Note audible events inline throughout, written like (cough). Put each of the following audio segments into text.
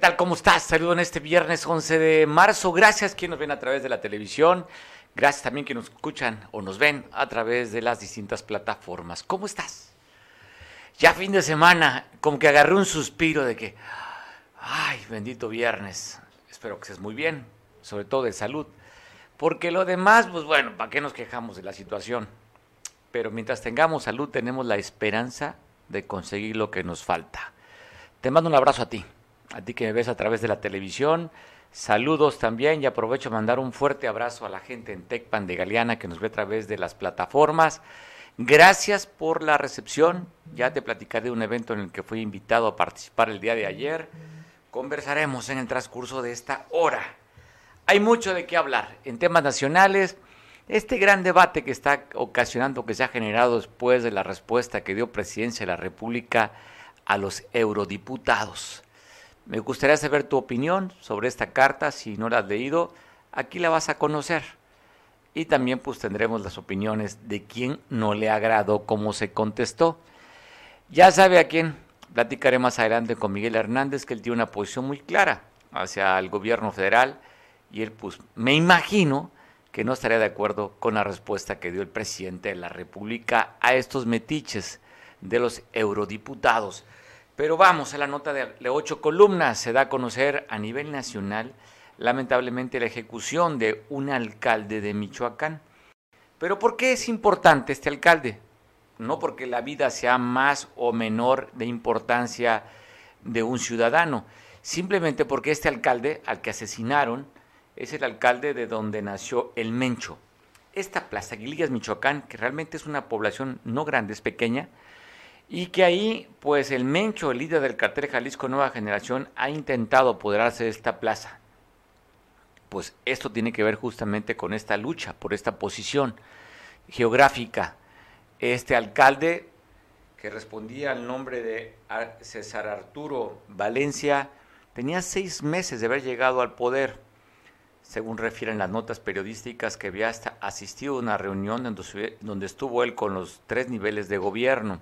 tal? ¿Cómo estás? Saludo en este viernes 11 de marzo. Gracias quienes nos ven a través de la televisión. Gracias también que nos escuchan o nos ven a través de las distintas plataformas. ¿Cómo estás? Ya fin de semana, como que agarré un suspiro de que, ay, bendito viernes. Espero que estés muy bien, sobre todo de salud. Porque lo demás, pues bueno, ¿para qué nos quejamos de la situación? Pero mientras tengamos salud, tenemos la esperanza de conseguir lo que nos falta. Te mando un abrazo a ti a ti que me ves a través de la televisión. Saludos también y aprovecho mandar un fuerte abrazo a la gente en Tecpan de Galeana que nos ve a través de las plataformas. Gracias por la recepción. Ya te platicaré de un evento en el que fui invitado a participar el día de ayer. Conversaremos en el transcurso de esta hora. Hay mucho de qué hablar en temas nacionales. Este gran debate que está ocasionando, que se ha generado después de la respuesta que dio Presidencia de la República a los eurodiputados. Me gustaría saber tu opinión sobre esta carta, si no la has leído, aquí la vas a conocer. Y también pues tendremos las opiniones de quién no le agradó cómo se contestó. Ya sabe a quién, platicaré más adelante con Miguel Hernández, que él tiene una posición muy clara hacia el gobierno federal y él pues me imagino que no estaría de acuerdo con la respuesta que dio el presidente de la República a estos metiches de los eurodiputados. Pero vamos a la nota de, ocho columnas. Se da a conocer a nivel nacional, lamentablemente, la ejecución de un alcalde de Michoacán. Pero ¿por qué es importante este alcalde? No porque la vida sea más o menor de importancia de un ciudadano, simplemente porque este alcalde al que asesinaron es el alcalde de donde nació el Mencho. Esta plaza, Aguilillas, Michoacán, que realmente es una población no grande, es pequeña, y que ahí, pues el Mencho, el líder del cartel Jalisco Nueva Generación, ha intentado apoderarse de esta plaza. Pues esto tiene que ver justamente con esta lucha por esta posición geográfica. Este alcalde, que respondía al nombre de César Arturo Valencia, tenía seis meses de haber llegado al poder, según refieren las notas periodísticas que había asistido a una reunión donde estuvo él con los tres niveles de gobierno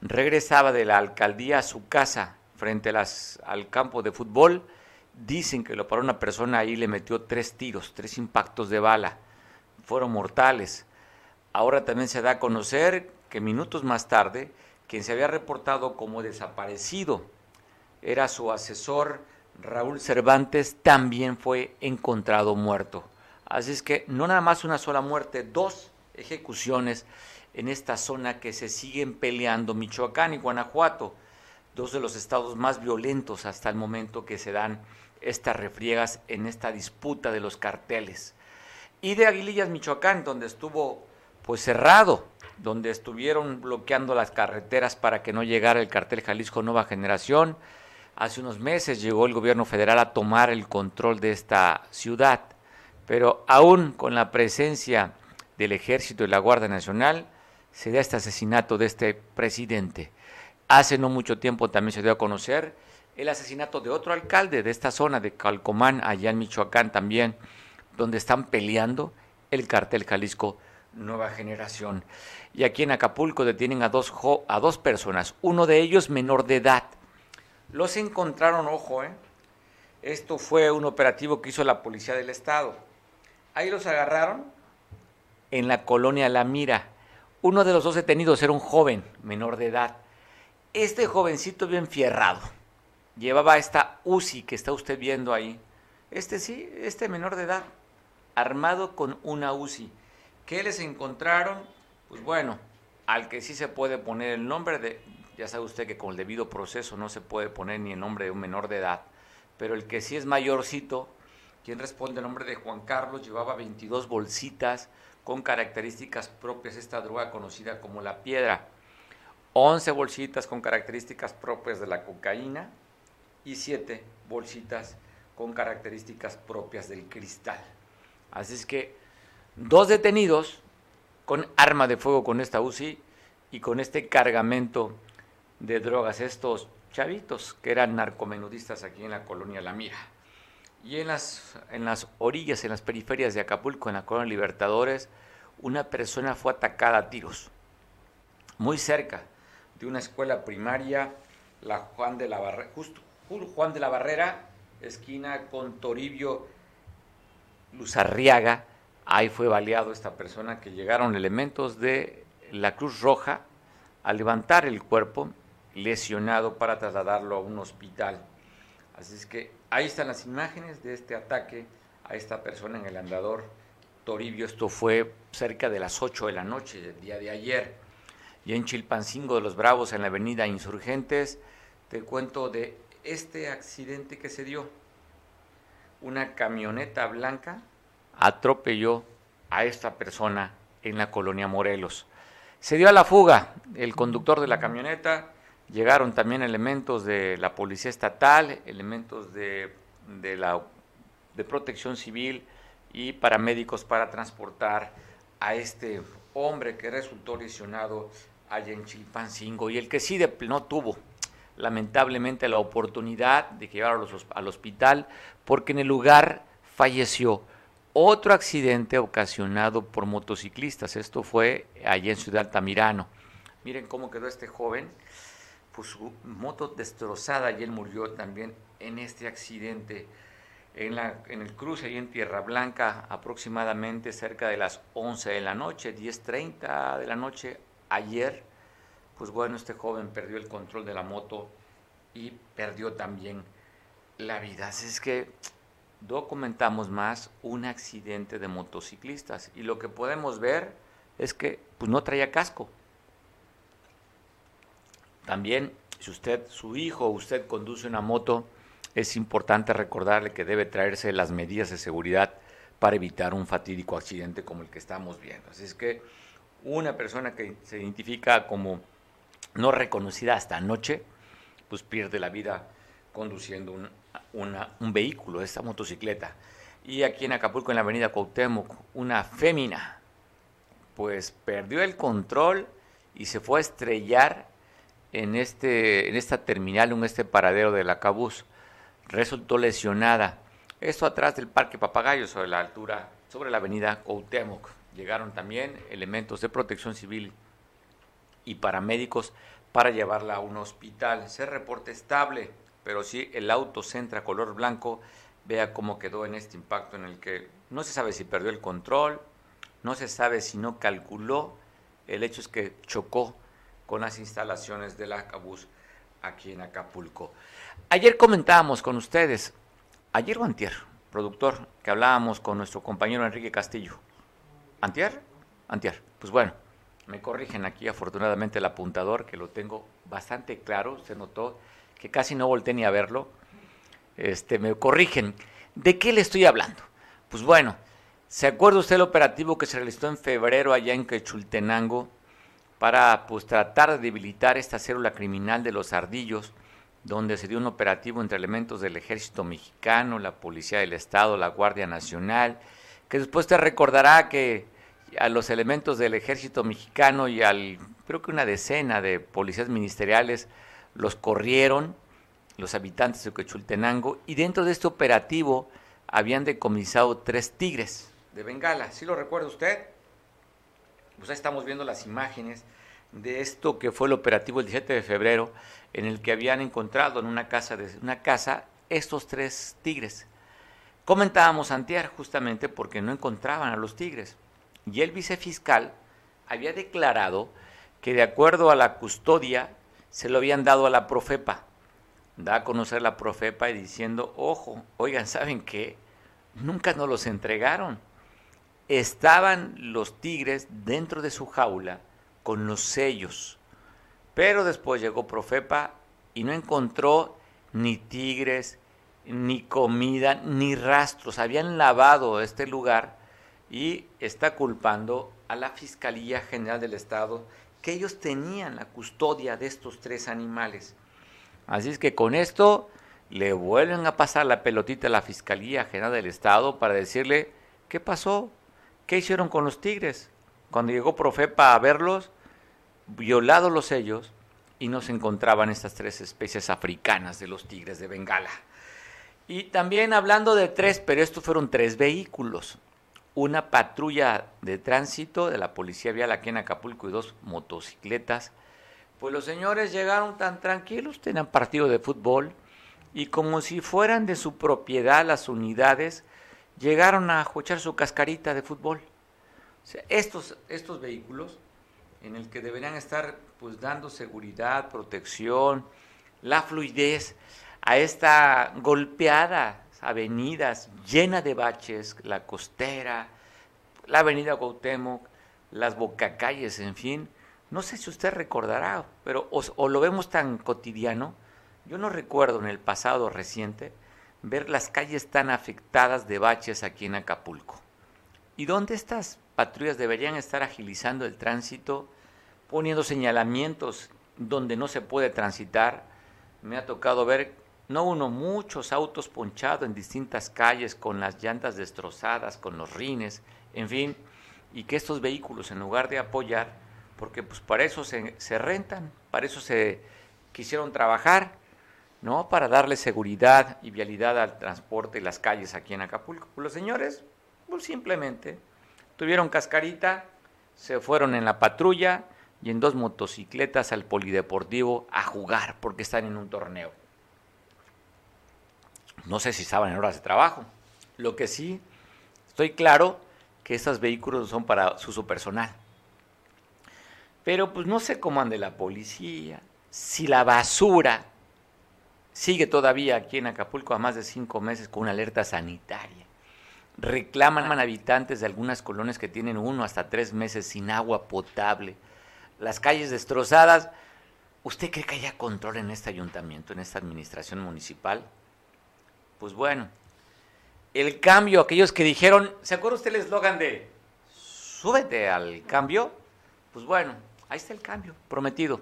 regresaba de la alcaldía a su casa frente al campo de fútbol. Dicen que lo paró una persona ahí le metió tres tiros, tres impactos de bala. Fueron mortales. Ahora también se da a conocer que minutos más tarde, quien se había reportado como desaparecido era su asesor Raúl Cervantes, también fue encontrado muerto. Así es que no nada más una sola muerte, dos ejecuciones en esta zona que se siguen peleando Michoacán y Guanajuato, dos de los estados más violentos hasta el momento que se dan estas refriegas en esta disputa de los carteles. Y de Aguilillas, Michoacán, donde estuvo pues cerrado, donde estuvieron bloqueando las carreteras para que no llegara el cartel Jalisco Nueva Generación. Hace unos meses llegó el gobierno federal a tomar el control de esta ciudad, pero aún con la presencia del ejército y la Guardia Nacional, se da este asesinato de este presidente. Hace no mucho tiempo también se dio a conocer el asesinato de otro alcalde de esta zona de Calcomán, allá en Michoacán también, donde están peleando el cartel Jalisco Nueva Generación. Y aquí en Acapulco detienen a dos, a dos personas, uno de ellos menor de edad. Los encontraron, ojo, ¿eh? esto fue un operativo que hizo la Policía del Estado. Ahí los agarraron en la colonia La Mira, uno de los dos detenidos era un joven menor de edad. Este jovencito bien fierrado. Llevaba esta UCI que está usted viendo ahí. Este sí, este menor de edad, armado con una UCI. ¿Qué les encontraron? Pues bueno, al que sí se puede poner el nombre de, ya sabe usted que con el debido proceso no se puede poner ni el nombre de un menor de edad, pero el que sí es mayorcito, quien responde el nombre de Juan Carlos, llevaba 22 bolsitas con características propias esta droga conocida como la piedra. 11 bolsitas con características propias de la cocaína y 7 bolsitas con características propias del cristal. Así es que dos detenidos con arma de fuego con esta UCI y con este cargamento de drogas, estos chavitos que eran narcomenudistas aquí en la colonia La Mira. Y en las, en las orillas, en las periferias de Acapulco, en la colonia Libertadores, una persona fue atacada a tiros, muy cerca de una escuela primaria, la Juan de la Barrera, justo, Juan de la Barrera, esquina con Toribio Luzarriaga. Ahí fue baleado esta persona que llegaron elementos de la Cruz Roja a levantar el cuerpo lesionado para trasladarlo a un hospital. Así es que ahí están las imágenes de este ataque a esta persona en el andador Toribio. Esto fue cerca de las 8 de la noche del día de ayer. Y en Chilpancingo de los Bravos, en la avenida Insurgentes, te cuento de este accidente que se dio. Una camioneta blanca atropelló a esta persona en la colonia Morelos. Se dio a la fuga el conductor de la camioneta, llegaron también elementos de la Policía Estatal, elementos de, de de protección civil y paramédicos para transportar a este hombre que resultó lesionado allá en Chilpancingo y el que sí no tuvo lamentablemente la oportunidad de llevarlo al hospital porque en el lugar falleció otro accidente ocasionado por motociclistas. Esto fue allá en Ciudad Altamirano. Miren cómo quedó este joven, pues su moto destrozada y él murió también en este accidente en, la, en el cruce ahí en Tierra Blanca, aproximadamente cerca de las 11 de la noche, 10.30 de la noche, ayer, pues bueno, este joven perdió el control de la moto y perdió también la vida. Así es que documentamos más un accidente de motociclistas y lo que podemos ver es que pues no traía casco. También si usted, su hijo usted conduce una moto, es importante recordarle que debe traerse las medidas de seguridad para evitar un fatídico accidente como el que estamos viendo. Así es que una persona que se identifica como no reconocida hasta anoche, pues pierde la vida conduciendo un, un vehículo, esta motocicleta. Y aquí en Acapulco, en la avenida Cuauhtémoc, una fémina, pues perdió el control y se fue a estrellar en, este, en esta terminal, en este paradero del Acabús resultó lesionada. Esto atrás del Parque Papagayo, sobre la altura, sobre la avenida Cuauhtémoc. Llegaron también elementos de protección civil y paramédicos para llevarla a un hospital. Se reporte estable, pero si el auto centra color blanco. Vea cómo quedó en este impacto en el que no se sabe si perdió el control, no se sabe si no calculó. El hecho es que chocó con las instalaciones del Acabús aquí en Acapulco. Ayer comentábamos con ustedes, ayer o antier, productor, que hablábamos con nuestro compañero Enrique Castillo. ¿Antier? Antier. Pues bueno, me corrigen aquí afortunadamente el apuntador, que lo tengo bastante claro, se notó que casi no volteé ni a verlo. Este, me corrigen. ¿De qué le estoy hablando? Pues bueno, ¿se acuerda usted el operativo que se realizó en febrero allá en Quechultenango para pues tratar de debilitar esta célula criminal de los ardillos? donde se dio un operativo entre elementos del ejército mexicano, la Policía del Estado, la Guardia Nacional, que después te recordará que a los elementos del ejército mexicano y al, creo que una decena de policías ministeriales, los corrieron los habitantes de Quechultenango y dentro de este operativo habían decomisado tres tigres de Bengala. ¿Sí lo recuerda usted? Pues ahí estamos viendo las imágenes de esto que fue el operativo el 17 de febrero, en el que habían encontrado en una casa, de, una casa estos tres tigres. Comentábamos antier justamente porque no encontraban a los tigres. Y el vicefiscal había declarado que de acuerdo a la custodia se lo habían dado a la Profepa. Da a conocer la Profepa y diciendo, ojo, oigan, ¿saben qué? Nunca nos los entregaron. Estaban los tigres dentro de su jaula con los sellos. Pero después llegó Profepa y no encontró ni tigres, ni comida, ni rastros. Habían lavado este lugar y está culpando a la Fiscalía General del Estado que ellos tenían la custodia de estos tres animales. Así es que con esto le vuelven a pasar la pelotita a la Fiscalía General del Estado para decirle, ¿qué pasó? ¿Qué hicieron con los tigres? Cuando llegó Profepa a verlos, violado los sellos y no se encontraban estas tres especies africanas de los tigres de Bengala. Y también hablando de tres, pero estos fueron tres vehículos. Una patrulla de tránsito de la Policía Vial aquí en Acapulco y dos motocicletas. Pues los señores llegaron tan tranquilos, tenían partido de fútbol y como si fueran de su propiedad las unidades, llegaron a echar su cascarita de fútbol. estos, estos vehículos en el que deberían estar pues dando seguridad, protección, la fluidez a esta golpeada avenidas llena de baches, la costera, la avenida Cuauhtémoc, las bocacalles, en fin. No sé si usted recordará, pero o lo vemos tan cotidiano. Yo no recuerdo en el pasado reciente ver las calles tan afectadas de baches aquí en Acapulco. ¿Y dónde estas patrullas deberían estar agilizando el tránsito, poniendo señalamientos donde no se puede transitar? Me ha tocado ver, no uno, muchos autos ponchados en distintas calles con las llantas destrozadas, con los rines, en fin, y que estos vehículos, en lugar de apoyar, porque pues para eso se, se rentan, para eso se quisieron trabajar, ¿no? Para darle seguridad y vialidad al transporte y las calles aquí en Acapulco. Pues los señores, pues simplemente tuvieron cascarita, se fueron en la patrulla y en dos motocicletas al polideportivo a jugar porque están en un torneo. No sé si estaban en horas de trabajo. Lo que sí, estoy claro que estos vehículos son para su uso personal. Pero pues no sé cómo ande la policía, si la basura sigue todavía aquí en Acapulco a más de cinco meses con una alerta sanitaria. Reclaman habitantes de algunas colonias que tienen uno hasta tres meses sin agua potable, las calles destrozadas. ¿Usted cree que haya control en este ayuntamiento, en esta administración municipal? Pues bueno, el cambio, aquellos que dijeron, ¿se acuerda usted el eslogan de súbete al cambio? Pues bueno, ahí está el cambio, prometido.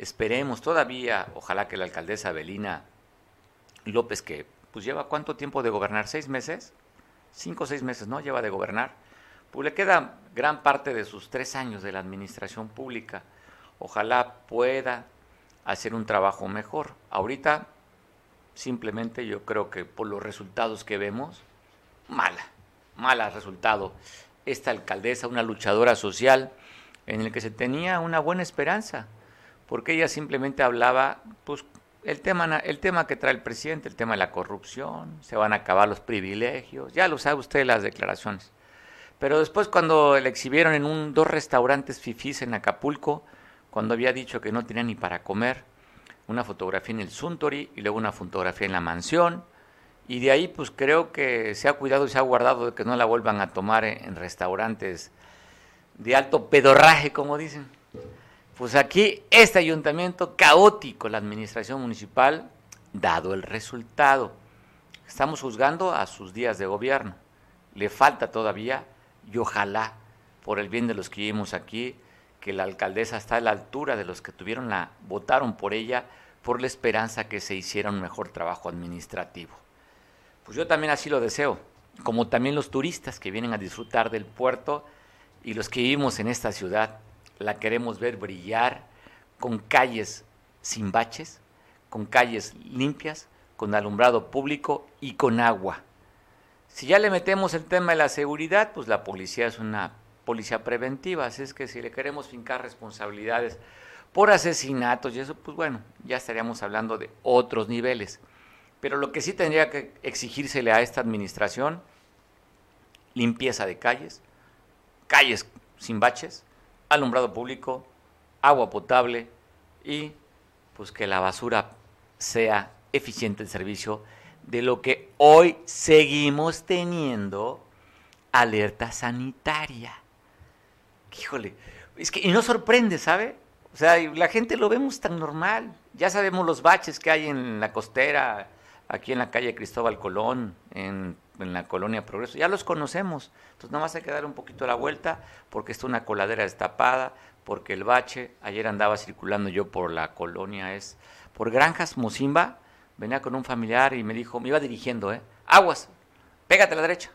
Esperemos todavía, ojalá que la alcaldesa Belina López, que pues lleva cuánto tiempo de gobernar, seis meses, cinco o seis meses, ¿no? Lleva de gobernar, pues le queda gran parte de sus tres años de la administración pública. Ojalá pueda hacer un trabajo mejor. Ahorita, simplemente yo creo que por los resultados que vemos, mala, mala resultado. Esta alcaldesa, una luchadora social, en el que se tenía una buena esperanza porque ella simplemente hablaba, pues, el tema, el tema que trae el presidente, el tema de la corrupción, se van a acabar los privilegios, ya lo sabe usted las declaraciones. Pero después cuando le exhibieron en un, dos restaurantes fifís en Acapulco, cuando había dicho que no tenía ni para comer, una fotografía en el Suntory y luego una fotografía en la mansión, y de ahí pues creo que se ha cuidado y se ha guardado de que no la vuelvan a tomar en restaurantes de alto pedorraje, como dicen. Pues aquí este ayuntamiento caótico, la administración municipal, dado el resultado. Estamos juzgando a sus días de gobierno. Le falta todavía y ojalá, por el bien de los que vivimos aquí, que la alcaldesa está a la altura de los que tuvieron la, votaron por ella, por la esperanza que se hiciera un mejor trabajo administrativo. Pues yo también así lo deseo, como también los turistas que vienen a disfrutar del puerto y los que vivimos en esta ciudad la queremos ver brillar con calles sin baches, con calles limpias, con alumbrado público y con agua. Si ya le metemos el tema de la seguridad, pues la policía es una policía preventiva, así es que si le queremos fincar responsabilidades por asesinatos y eso, pues bueno, ya estaríamos hablando de otros niveles. Pero lo que sí tendría que exigírsele a esta administración, limpieza de calles, calles sin baches, alumbrado público, agua potable y pues que la basura sea eficiente el servicio de lo que hoy seguimos teniendo alerta sanitaria. Híjole, es que y no sorprende, ¿sabe? O sea, la gente lo vemos tan normal. Ya sabemos los baches que hay en la costera, aquí en la calle Cristóbal Colón, en, en la colonia Progreso, ya los conocemos. Entonces nada más hay que dar un poquito la vuelta porque está una coladera destapada, porque el bache, ayer andaba circulando yo por la colonia, es por Granjas Mozimba, venía con un familiar y me dijo, me iba dirigiendo, ¿eh? Aguas, pégate a la derecha,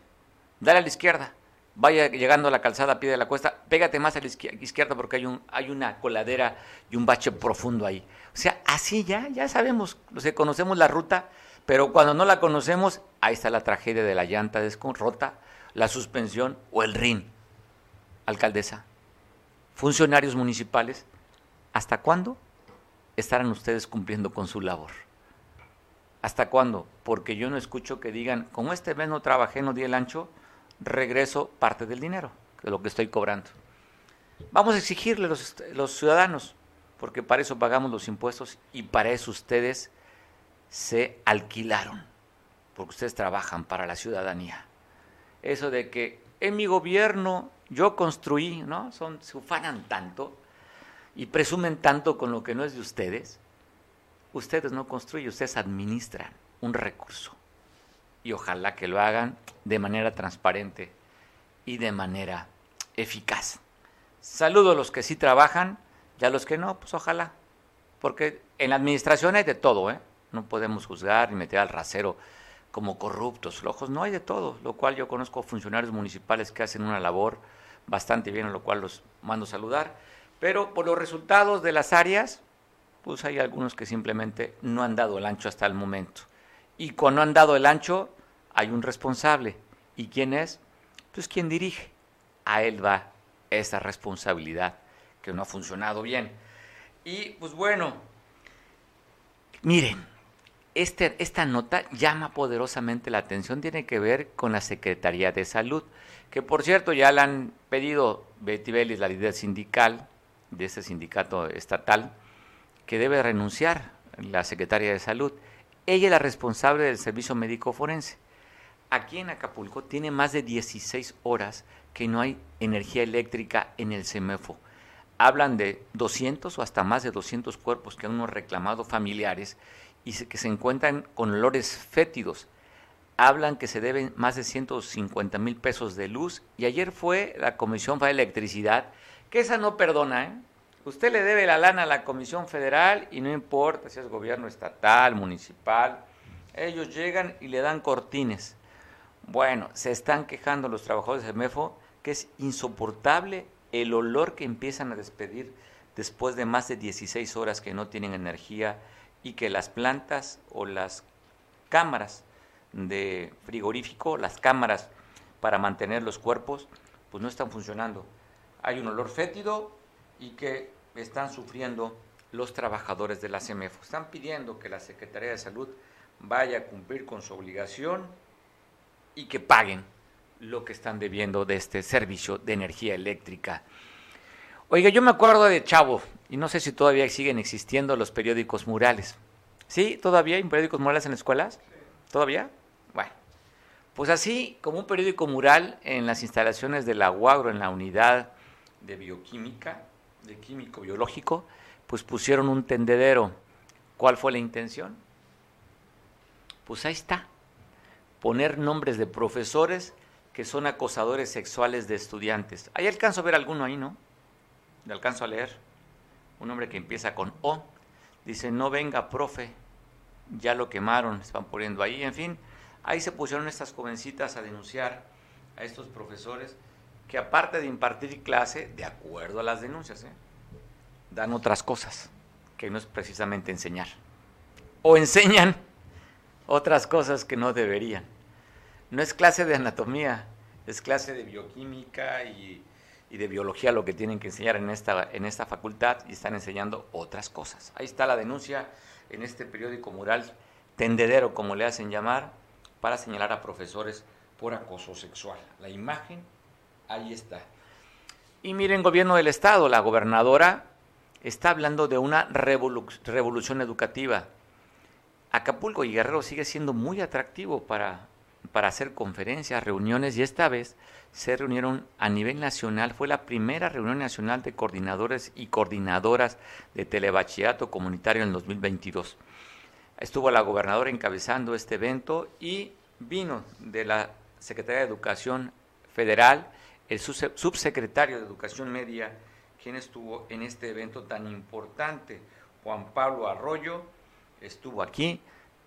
dale a la izquierda, vaya llegando a la calzada a pie de la cuesta, pégate más a la izquierda porque hay, un, hay una coladera y un bache profundo ahí. O sea, así ya, ya sabemos, o conocemos la ruta, pero cuando no la conocemos, ahí está la tragedia de la llanta rota, la suspensión o el RIN. Alcaldesa, funcionarios municipales, ¿hasta cuándo estarán ustedes cumpliendo con su labor? ¿Hasta cuándo? Porque yo no escucho que digan, como este mes no trabajé, no di el ancho, regreso parte del dinero, de lo que estoy cobrando. Vamos a exigirle los, los ciudadanos, porque para eso pagamos los impuestos y para eso ustedes se alquilaron, porque ustedes trabajan para la ciudadanía. Eso de que en mi gobierno yo construí, ¿no? Son, se ufanan tanto y presumen tanto con lo que no es de ustedes ustedes no construyen, ustedes administran un recurso. Y ojalá que lo hagan de manera transparente y de manera eficaz. Saludo a los que sí trabajan y a los que no, pues ojalá. Porque en la administración hay de todo, ¿eh? No podemos juzgar ni meter al rasero como corruptos, flojos, no hay de todo, lo cual yo conozco funcionarios municipales que hacen una labor bastante bien, a lo cual los mando saludar, pero por los resultados de las áreas, pues hay algunos que simplemente no han dado el ancho hasta el momento. Y cuando han dado el ancho, hay un responsable. ¿Y quién es? Pues quien dirige. A él va esa responsabilidad que no ha funcionado bien. Y pues bueno, miren, este, esta nota llama poderosamente la atención, tiene que ver con la Secretaría de Salud, que por cierto ya le han pedido Betty Bellis, la líder sindical de ese sindicato estatal, que debe renunciar la secretaria de Salud. Ella es la responsable del servicio médico forense. Aquí en Acapulco tiene más de 16 horas que no hay energía eléctrica en el CEMEFO. Hablan de 200 o hasta más de 200 cuerpos que han reclamado familiares y que se encuentran con olores fétidos. Hablan que se deben más de 150 mil pesos de luz y ayer fue la Comisión para Electricidad, que esa no perdona, ¿eh? Usted le debe la lana a la Comisión Federal y no importa si es gobierno estatal, municipal, ellos llegan y le dan cortines. Bueno, se están quejando los trabajadores de MEFO que es insoportable el olor que empiezan a despedir después de más de 16 horas que no tienen energía y que las plantas o las cámaras de frigorífico, las cámaras para mantener los cuerpos, pues no están funcionando. Hay un olor fétido y que están sufriendo los trabajadores de la CEMEFO. Están pidiendo que la Secretaría de Salud vaya a cumplir con su obligación y que paguen lo que están debiendo de este servicio de energía eléctrica. Oiga, yo me acuerdo de Chavo, y no sé si todavía siguen existiendo los periódicos murales. ¿Sí? ¿Todavía hay periódicos murales en escuelas? ¿Todavía? Bueno, pues así como un periódico mural en las instalaciones de la UAGRO, en la unidad de bioquímica, de químico biológico, pues pusieron un tendedero. ¿Cuál fue la intención? Pues ahí está, poner nombres de profesores que son acosadores sexuales de estudiantes. Ahí alcanzo a ver alguno ahí, ¿no? Le alcanzo a leer. Un nombre que empieza con O. Dice, no venga, profe. Ya lo quemaron, están poniendo ahí. En fin, ahí se pusieron estas jovencitas a denunciar a estos profesores que aparte de impartir clase, de acuerdo a las denuncias, ¿eh? dan otras cosas, que no es precisamente enseñar. O enseñan otras cosas que no deberían. No es clase de anatomía, es clase de bioquímica y, y, de biología lo que tienen que enseñar en esta, en esta facultad y están enseñando otras cosas. Ahí está la denuncia en este periódico mural, tendedero como le hacen llamar, para señalar a profesores por acoso sexual. La imagen Ahí está. Y miren, gobierno del Estado, la gobernadora está hablando de una revolución educativa. Acapulco y Guerrero sigue siendo muy atractivo para, para hacer conferencias, reuniones, y esta vez se reunieron a nivel nacional, fue la primera reunión nacional de coordinadores y coordinadoras de telebachillerato comunitario en el 2022. Estuvo la gobernadora encabezando este evento y vino de la Secretaría de Educación Federal, el subsecretario de Educación Media, quien estuvo en este evento tan importante, Juan Pablo Arroyo, estuvo aquí,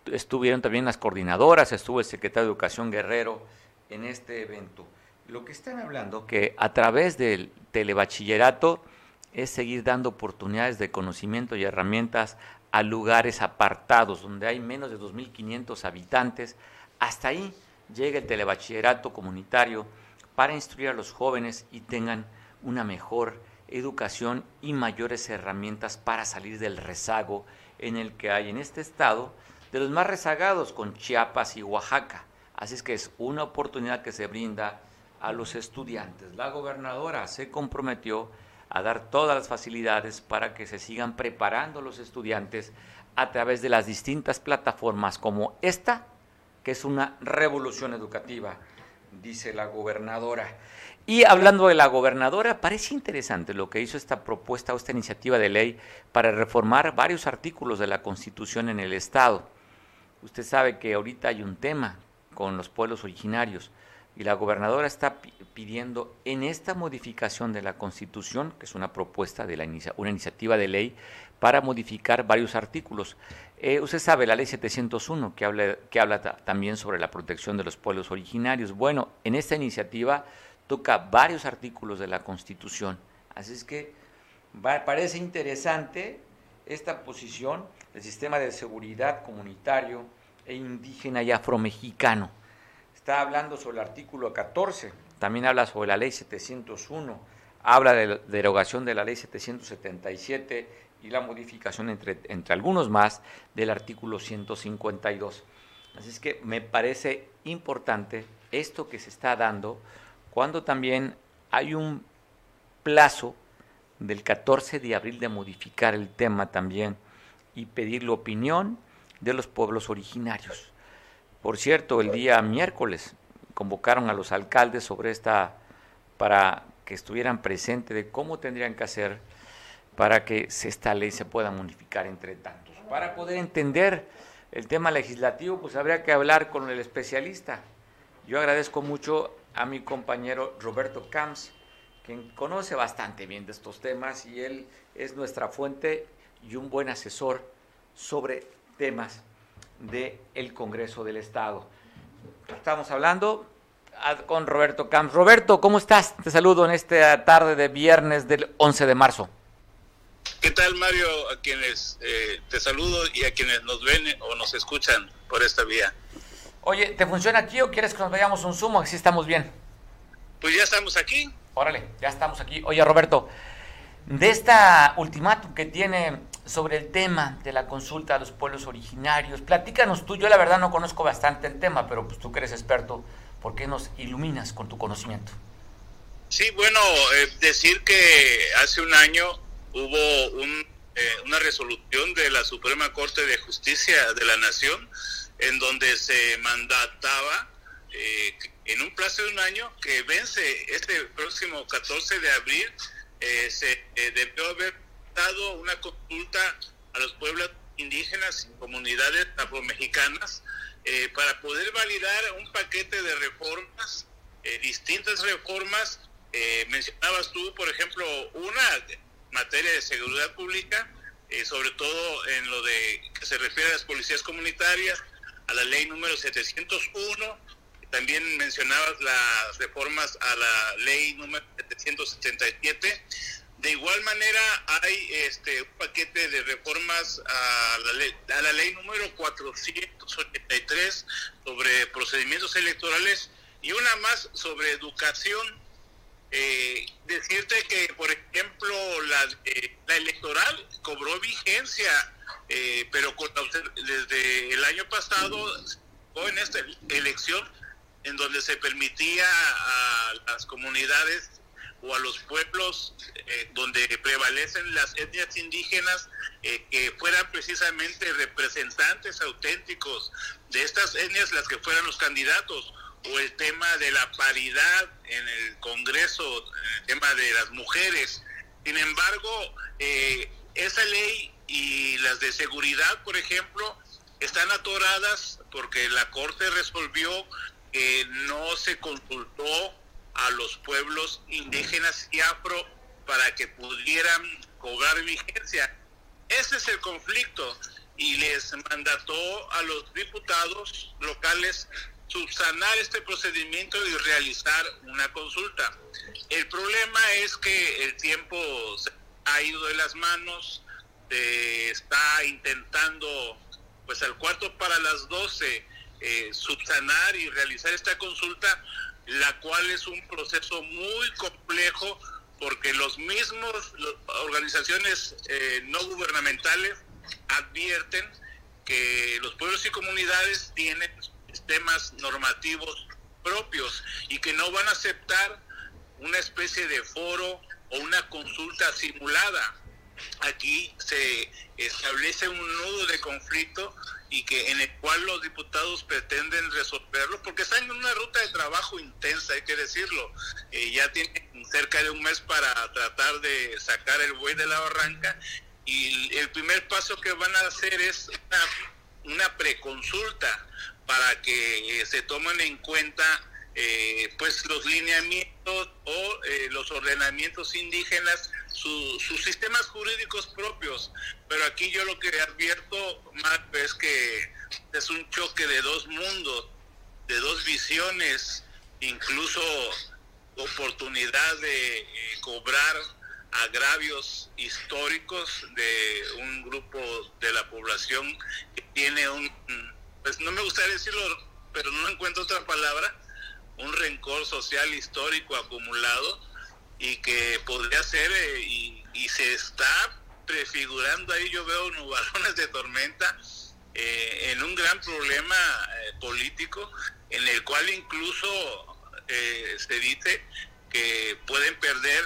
estuvieron también las coordinadoras, estuvo el secretario de Educación Guerrero en este evento. Lo que están hablando que a través del telebachillerato es seguir dando oportunidades de conocimiento y herramientas a lugares apartados donde hay menos de 2.500 habitantes. Hasta ahí llega el telebachillerato comunitario para instruir a los jóvenes y tengan una mejor educación y mayores herramientas para salir del rezago en el que hay en este estado, de los más rezagados con Chiapas y Oaxaca. Así es que es una oportunidad que se brinda a los estudiantes. La gobernadora se comprometió a dar todas las facilidades para que se sigan preparando los estudiantes a través de las distintas plataformas como esta, que es una revolución educativa, dice la gobernadora. Y hablando de la gobernadora, parece interesante lo que hizo esta propuesta o esta iniciativa de ley para reformar varios artículos de la Constitución en el Estado. Usted sabe que ahorita hay un tema con los pueblos originarios y la gobernadora está pidiendo en esta modificación de la Constitución, que es una propuesta de la una iniciativa de ley, para modificar varios artículos. Eh, usted sabe, la ley 701, que habla, que habla también sobre la protección de los pueblos originarios. Bueno, en esta iniciativa toca varios artículos de la Constitución. Así es que parece interesante esta posición del sistema de seguridad comunitario e indígena y afromexicano está hablando sobre el artículo 14, también habla sobre la ley 701, habla de derogación de la ley 777 y la modificación entre, entre algunos más del artículo 152. Así es que me parece importante esto que se está dando cuando también hay un plazo del 14 de abril de modificar el tema también y pedir la opinión de los pueblos originarios. Por cierto, el día miércoles convocaron a los alcaldes sobre esta para que estuvieran presentes de cómo tendrían que hacer para que esta ley se pueda modificar entre tantos. Para poder entender el tema legislativo, pues habría que hablar con el especialista. Yo agradezco mucho a mi compañero Roberto Camps, quien conoce bastante bien de estos temas y él es nuestra fuente y un buen asesor sobre temas del Congreso del Estado. Estamos hablando con Roberto Camps. Roberto, ¿cómo estás? Te saludo en esta tarde de viernes del 11 de marzo. ¿Qué tal, Mario? A quienes eh, te saludo y a quienes nos ven o nos escuchan por esta vía. Oye, ¿te funciona aquí o quieres que nos veamos un Zoom? Así estamos bien. Pues ya estamos aquí. Órale, ya estamos aquí. Oye, Roberto, de esta ultimátum que tiene sobre el tema de la consulta a los pueblos originarios. Platícanos tú, yo la verdad no conozco bastante el tema, pero pues tú que eres experto, ¿por qué nos iluminas con tu conocimiento? Sí, bueno, eh, decir que hace un año hubo un, eh, una resolución de la Suprema Corte de Justicia de la Nación en donde se mandataba eh, en un plazo de un año que vence este próximo 14 de abril, se debió haber una consulta a los pueblos indígenas y comunidades afromexicanas eh, para poder validar un paquete de reformas, eh, distintas reformas. Eh, mencionabas tú, por ejemplo, una materia de seguridad pública, sobre todo en lo de que se refiere a las policías comunitarias, a la ley número 701. También mencionabas las reformas a la ley número 777 de igual manera, hay este un paquete de reformas a la ley, a la ley número 483 sobre procedimientos electorales y una más sobre educación. Eh, decirte que, por ejemplo, la, la electoral cobró vigencia, eh, pero desde el año pasado, en esta elección, en donde se permitía a las comunidades o a los pueblos eh, donde prevalecen las etnias indígenas eh, que fueran precisamente representantes auténticos de estas etnias las que fueran los candidatos o el tema de la paridad en el Congreso, el tema de las mujeres. Sin embargo, eh, esa ley y las de seguridad, por ejemplo, están atoradas porque la Corte resolvió que no se consultó a los pueblos indígenas y afro para que pudieran cobrar vigencia. Ese es el conflicto y les mandató a los diputados locales subsanar este procedimiento y realizar una consulta. El problema es que el tiempo se ha ido de las manos, está intentando pues al cuarto para las doce eh, subsanar y realizar esta consulta, la cual es un proceso muy complejo porque los mismos organizaciones eh, no gubernamentales advierten que los pueblos y comunidades tienen sistemas normativos propios y que no van a aceptar una especie de foro o una consulta simulada. Aquí se establece un nudo de conflicto y que en el cual los diputados pretenden resolverlo porque están en una ruta de trabajo intensa, hay que decirlo. Eh, ya tienen cerca de un mes para tratar de sacar el buey de la barranca y el primer paso que van a hacer es una, preconsulta para que eh, se tomen en cuenta eh, pues los lineamientos o eh, los ordenamientos indígenas, sus sistemas jurídicos propios. Pero aquí yo lo que advierto, más es que es un choque de dos mundos, de dos visiones, incluso oportunidad de cobrar agravios históricos de un grupo de la población que tiene un, pues no me gustaría decirlo, pero no encuentro otra palabra, un rencor social histórico acumulado y que podría ser eh, y, se está prefigurando ahí, yo veo nubalones de tormenta eh, en un gran problema eh, político en el cual incluso se dice que pueden perder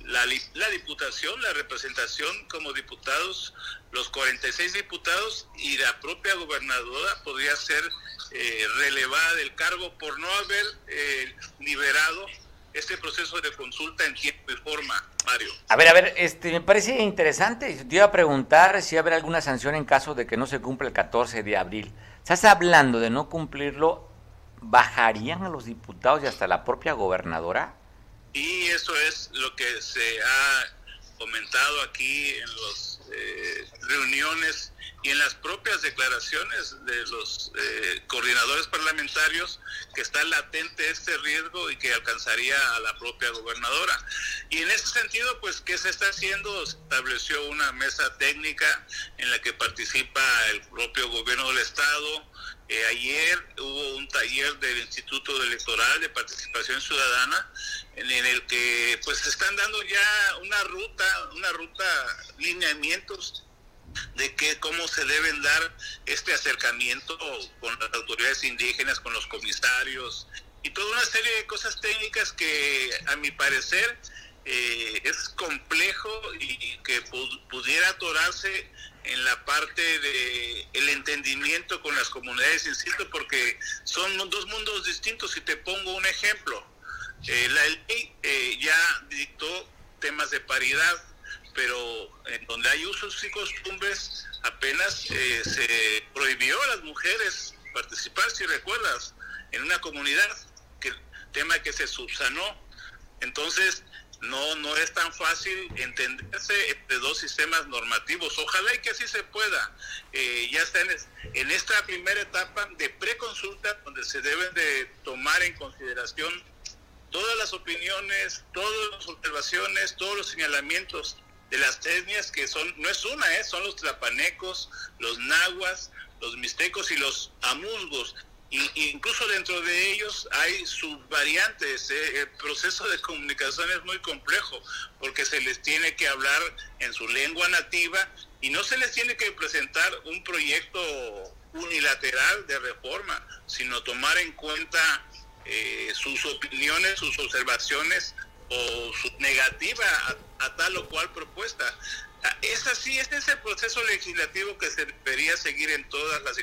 la, la, diputación, la representación como diputados, los 46 diputados y la propia gobernadora podría ser eh, relevada del cargo por no haber eh, liberado este proceso de consulta en tiempo y forma, Mario. A ver, a ver, este, me parece interesante. Te iba a preguntar si habrá alguna sanción en caso de que no se cumpla el 14 de abril. Estás hablando de no cumplirlo, ¿bajarían a los diputados y hasta la propia gobernadora? Y eso es lo que se ha comentado aquí en las eh, reuniones y en las propias declaraciones de los eh, coordinadores parlamentarios que está latente este riesgo y que alcanzaría a la propia gobernadora. Y en ese sentido, pues, ¿qué se está haciendo? Se estableció una mesa técnica en la que participa el propio gobierno del Estado. Eh, ayer hubo un taller del Instituto Electoral de Participación Ciudadana en el que pues se están dando ya una ruta, una ruta, lineamientos de que cómo se deben dar este acercamiento con las autoridades indígenas, con los comisarios y toda una serie de cosas técnicas que a mi parecer eh, es complejo y que pudiera atorarse en la parte de el entendimiento con las comunidades, insisto, porque son dos mundos distintos. Y te pongo un ejemplo. Eh, la ley eh, ya dictó temas de paridad pero en donde hay usos y costumbres apenas eh, se prohibió a las mujeres participar, si recuerdas, en una comunidad, que tema que se subsanó. Entonces, no, no es tan fácil entenderse entre dos sistemas normativos. Ojalá y que así se pueda. Eh, ya está en, esta primera etapa de preconsulta, donde se deben de tomar en consideración todas las opiniones, todas las observaciones, todos los señalamientos de las etnias que son, no es una, ¿eh? son los tlapanecos, los nahuas, los mixtecos y los amuzgos. Y, incluso dentro de ellos hay subvariantes. ¿eh? El proceso de comunicación es muy complejo porque se les tiene que hablar en su lengua nativa y no se les tiene que presentar un proyecto unilateral de reforma, sino tomar en cuenta eh, sus opiniones, sus observaciones o su negativa a, tal o cual propuesta. Es así, este es el proceso legislativo que se debería seguir en todas las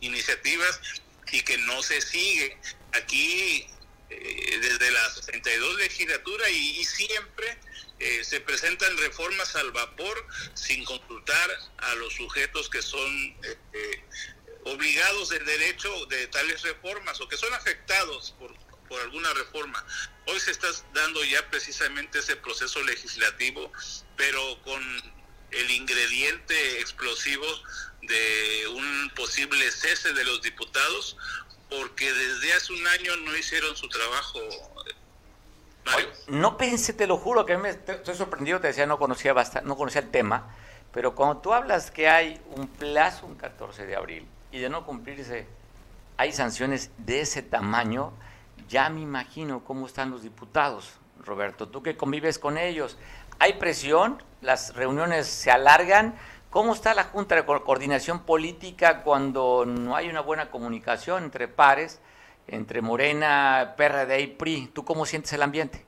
iniciativas y que no se sigue. Aquí, eh, desde la 62 legislatura y, siempre eh, se presentan reformas al vapor sin consultar a los sujetos que son eh, obligados del derecho de tales reformas o que son afectados por por alguna reforma. Hoy se está dando ya precisamente ese proceso legislativo, pero con el ingrediente explosivo de un posible cese de los diputados, porque desde hace un año no hicieron su trabajo. no pensé, te lo juro, que me estoy sorprendido, te decía, no conocía, bastante, no conocía el tema, pero cuando tú hablas que hay un plazo un 14 de abril y de no cumplirse, hay sanciones de ese tamaño, ya me imagino cómo están los diputados, Roberto, tú que convives con ellos. ¿Hay presión? ¿Las reuniones se alargan? ¿Cómo está la Junta de Coordinación Política cuando no hay una buena comunicación entre pares, entre Morena, PRD y PRI? ¿Tú cómo sientes el ambiente?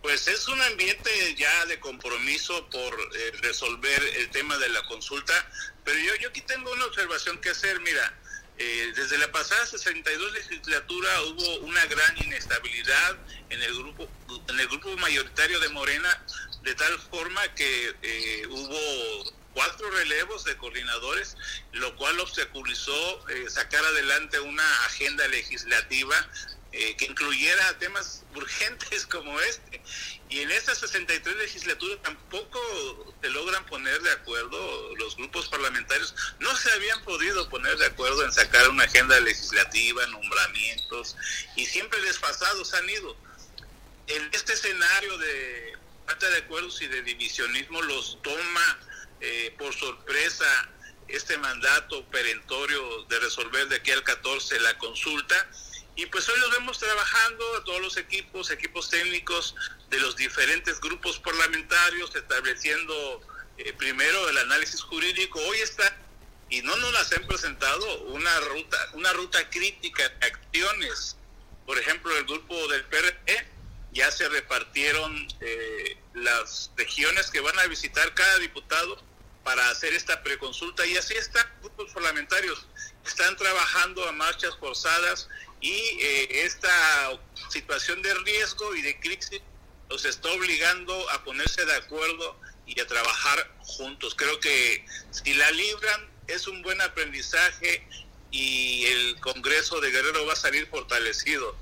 Pues es un ambiente ya de compromiso por eh, resolver el tema de la consulta, pero yo, yo aquí tengo una observación que hacer. Mira, eh, desde la pasada 62 legislatura hubo una gran inestabilidad en el grupo en el grupo mayoritario de Morena, de tal forma que eh, hubo cuatro relevos de coordinadores, lo cual obstaculizó sacar adelante una agenda legislativa eh, que incluyera temas urgentes como este. Y en esta 63 legislatura tampoco se logran poner de acuerdo los grupos parlamentarios. No se habían podido poner de acuerdo en sacar una agenda legislativa, nombramientos, y siempre desfasados han ido. En este escenario de falta de acuerdos y de divisionismo los toma eh, por sorpresa este mandato perentorio de resolver de aquí al 14 la consulta y pues hoy los vemos trabajando a todos los equipos, equipos técnicos de los diferentes grupos parlamentarios, estableciendo eh, primero el análisis jurídico. Hoy está, y no nos las han presentado, una ruta, una ruta crítica de acciones. Por ejemplo, el grupo del PRE ya se repartieron eh, las regiones que van a visitar cada diputado para hacer esta preconsulta y así están grupos parlamentarios. Están trabajando a marchas forzadas y eh, esta situación de riesgo y de crisis los está obligando a ponerse de acuerdo y a trabajar juntos. Creo que si la libran es un buen aprendizaje y el Congreso de Guerrero va a salir fortalecido.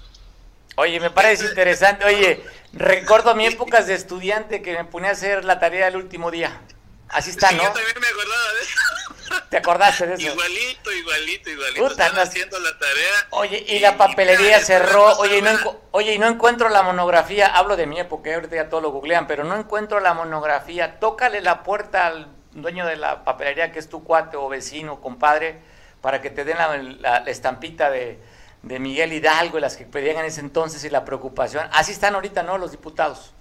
Oye, me parece interesante. Oye, recuerdo mi épocas de estudiante que me ponía a hacer la tarea el último día. Así está, ¿no? Yo también me acordaba de eso. ¿Te acordaste de eso? Igualito, igualito, igualito. Están haciendo la tarea. Oye, y, la papelería cerró. Oye y, no oye, y no encuentro la monografía. Hablo de mi época, ahorita ya todo lo googlean, pero no encuentro la monografía. Tócale la puerta al dueño de la papelería, que es tu cuate o vecino, compadre, para que te den la, estampita de, de Miguel Hidalgo y las que pedían en ese entonces y la preocupación. Así están ahorita, ¿no? Los diputados.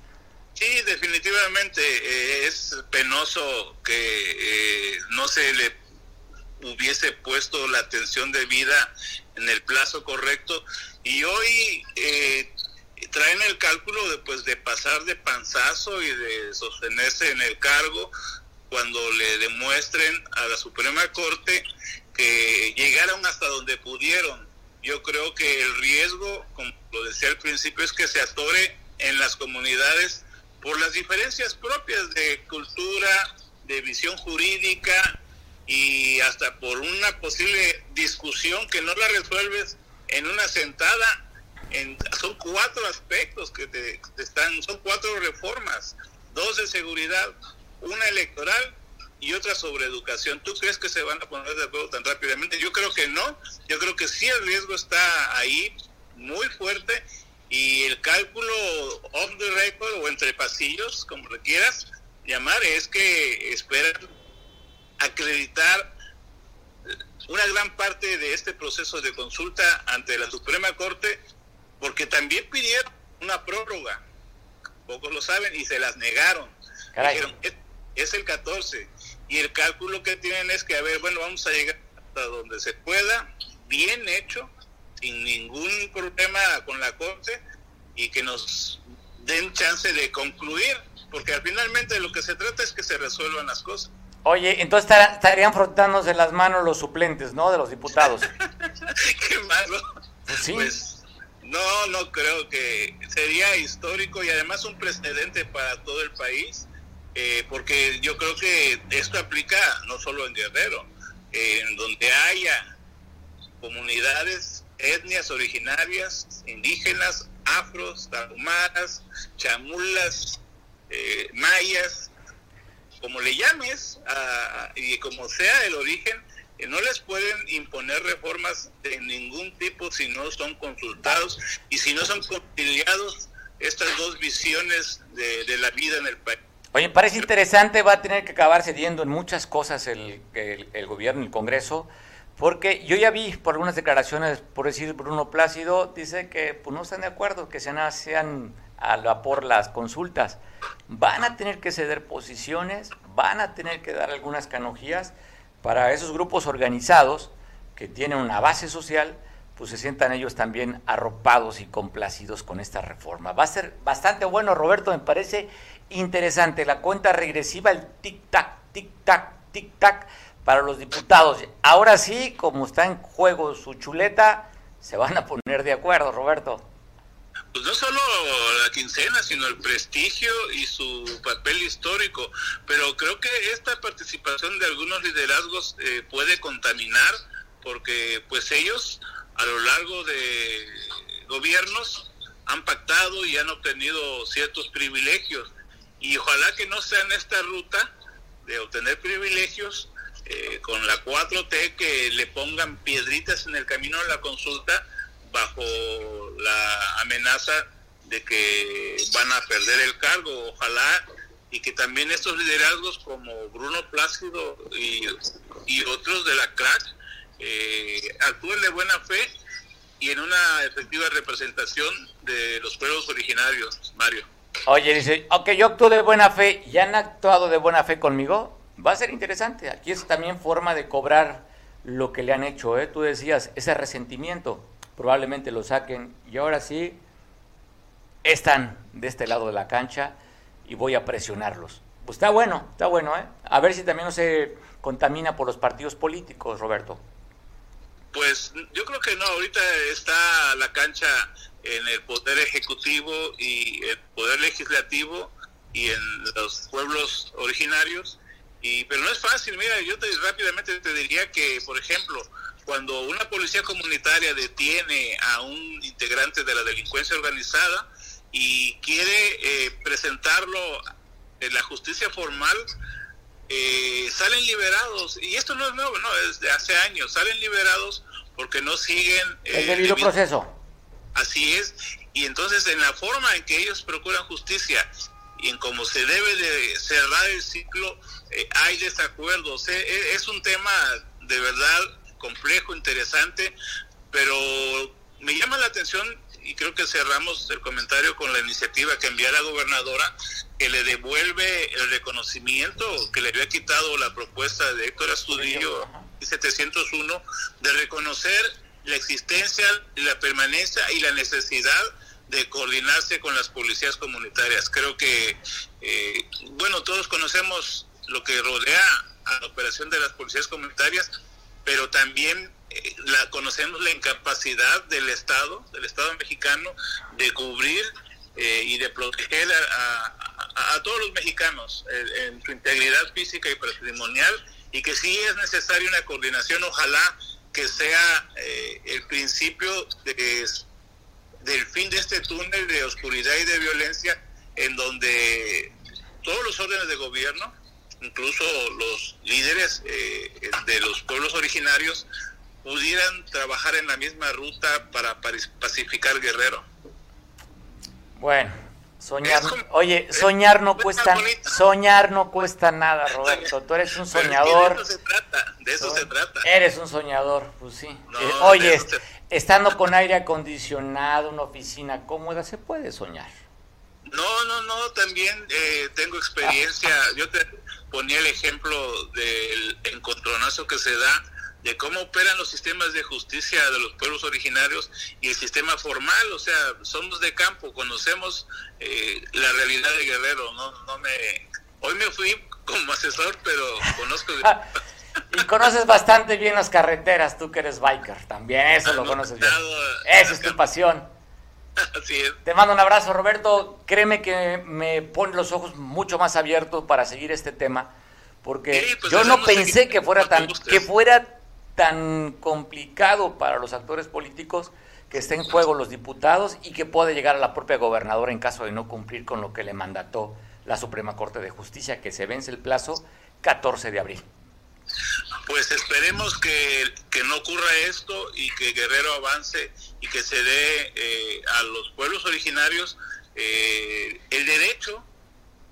Sí, definitivamente eh, es penoso que eh, no se le hubiese puesto la atención debida en el plazo correcto y hoy eh, traen el cálculo de pues de pasar de panzazo y de sostenerse en el cargo cuando le demuestren a la Suprema Corte que llegaron hasta donde pudieron. Yo creo que el riesgo, como lo decía al principio, es que se atore en las comunidades por las diferencias propias de cultura, de visión jurídica y hasta por una posible discusión que no la resuelves en una sentada. En, son cuatro aspectos que te, están, son cuatro reformas, dos de seguridad, una electoral y otra sobre educación. ¿Tú crees que se van a poner de acuerdo tan rápidamente? Yo creo que no. Yo creo que sí el riesgo está ahí muy fuerte y el cálculo off the record o entre pasillos, como le quieras llamar, es que esperan acreditar una gran parte de este proceso de consulta ante la Suprema Corte, porque también pidieron una prórroga, pocos lo saben, y se las negaron. Dijeron, es, es el 14, y el cálculo que tienen es que, a ver, bueno, vamos a llegar hasta donde se pueda, bien hecho, sin ningún problema con la Corte y que nos den chance de concluir, porque al finalmente lo que se trata es que se resuelvan las cosas. Oye, entonces estarían frotándose las manos los suplentes, ¿no? De los diputados. (laughs) Qué malo. Pues sí. Pues, no, no creo que sería histórico y además un precedente para todo el país, eh, porque yo creo que esto aplica no solo en Guerrero, en donde haya comunidades etnias originarias, indígenas, afros, tarumaras, chamulas, eh, mayas, como le llames, y como sea el origen, eh, no les pueden imponer reformas de ningún tipo si no son consultados y si no son conciliados estas dos visiones de, la vida en el país. Oye, parece interesante, va a tener que acabar cediendo en muchas cosas el, el, el gobierno, el Congreso, porque yo ya vi por algunas declaraciones, por decir Bruno Plácido, dice que pues, no están de acuerdo que sean, sean a la, por las consultas. Van a tener que ceder posiciones, van a tener que dar algunas canogías para esos grupos organizados que tienen una base social, pues se sientan ellos también arropados y complacidos con esta reforma. Va a ser bastante bueno, Roberto, me parece interesante la cuenta regresiva, el tic-tac, tic-tac, tic-tac para los diputados. Ahora sí, como está en juego su chuleta, se van a poner de acuerdo, Roberto. Pues no solo la quincena, sino el prestigio y su papel histórico. Pero creo que esta participación de algunos liderazgos eh, puede contaminar, porque pues ellos a lo largo de gobiernos han pactado y han obtenido ciertos privilegios. Y ojalá que no sea en esta ruta de obtener privilegios eh, con la 4T que le pongan piedritas en el camino de la consulta bajo la amenaza de que van a perder el cargo. Ojalá y que también estos liderazgos como Bruno Plácido y, otros de la CRAC eh, actúen de buena fe y en una efectiva representación de los pueblos originarios, Mario. Oye, dice, aunque yo actúo de buena fe, ¿y han actuado de buena fe conmigo? va a ser interesante. Aquí es también forma de cobrar lo que le han hecho. ¿eh? Tú decías, ese resentimiento, probablemente lo saquen y ahora sí están de este lado de la cancha y voy a presionarlos. Pues está bueno, está bueno, ¿eh? A ver si también no se contamina por los partidos políticos, Roberto. Pues yo creo que no, ahorita está la cancha en el poder ejecutivo y el poder legislativo y en los pueblos originarios y, pero no es fácil, mira, yo te, rápidamente te diría que, por ejemplo, cuando una policía comunitaria detiene a un integrante de la delincuencia organizada y quiere eh, presentarlo en la justicia formal, eh, salen liberados. Y esto no es nuevo, no, es de hace años. Salen liberados porque no siguen... Eh, el debido proceso. Así es. Y entonces en la forma en que ellos procuran justicia y en cómo se debe de cerrar el ciclo, eh, hay desacuerdos. Eh, eh, es un tema de verdad complejo, interesante, pero me llama la atención y creo que cerramos el comentario con la iniciativa que envía la gobernadora, que le devuelve el reconocimiento que le había quitado la propuesta de Héctor Astudillo 701 de reconocer la existencia, la permanencia y la necesidad de coordinarse con las policías comunitarias. Creo que, eh, bueno, todos conocemos lo que rodea a la operación de las policías comunitarias, pero también eh, la conocemos la incapacidad del Estado, del Estado mexicano, de cubrir eh, y de proteger a, todos los mexicanos en su integridad física y patrimonial, y que sí es necesaria una coordinación, ojalá que sea el principio de del fin de este túnel de oscuridad y de violencia en donde todos los órdenes de gobierno, incluso los líderes eh, de los pueblos originarios, pudieran trabajar en la misma ruta para pacificar Guerrero. Bueno, soñar, oye, soñar no cuesta, soñar no cuesta nada, Roberto. Tú eres un soñador. De eso se trata, de eso se trata. Eres un soñador, pues sí. Eh, oye, estando con aire acondicionado, una oficina cómoda, se puede soñar. No, no, no, también eh, tengo experiencia. Yo te ponía el ejemplo del encontronazo que se da de cómo operan los sistemas de justicia de los pueblos originarios y el sistema formal, o sea, somos de campo, conocemos eh, la realidad de Guerrero, no, no me, hoy me fui como asesor, pero conozco. (laughs) Y conoces bastante bien las carreteras, tú que eres biker, también eso lo conoces bien. Esa es tu pasión. (laughs) Así es. Te mando un abrazo, Roberto. Créeme que me pone los ojos mucho más abiertos para seguir este tema, porque pues yo no pensé que fuera tan que fuera tan complicado para los actores políticos que esté en juego los diputados y que puede llegar a la propia gobernadora en caso de no cumplir con lo que le mandató la Suprema Corte de Justicia, que se vence el plazo 14 de abril. Pues esperemos que, no ocurra esto y que Guerrero avance y que se dé eh, a los pueblos originarios eh, el derecho,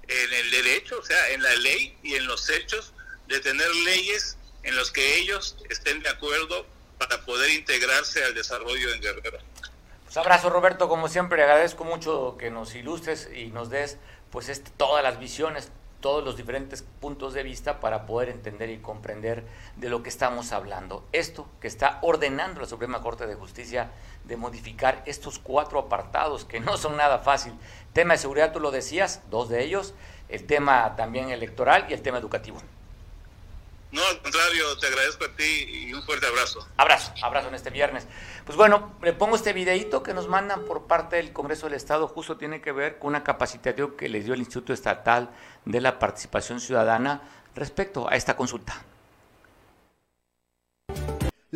en el derecho, o sea, en la ley y en los hechos de tener leyes en los que ellos estén de acuerdo para poder integrarse al desarrollo en Guerrero. Pues abrazo Roberto, como siempre, agradezco mucho que nos ilustres y nos des pues este, todas las visiones, todos los diferentes puntos de vista para poder entender y comprender de lo que estamos hablando. Esto que está ordenando la Suprema Corte de Justicia de modificar estos cuatro apartados que no son nada fácil. Tema de seguridad, tú lo decías, dos de ellos, el tema también electoral y el tema educativo. No, al contrario, te agradezco a ti y un fuerte abrazo. Abrazo, abrazo en este viernes. Pues bueno, le pongo este videíto que nos mandan por parte del Congreso del Estado, justo tiene que ver con una capacitación que les dio el Instituto Estatal de la Participación Ciudadana respecto a esta consulta.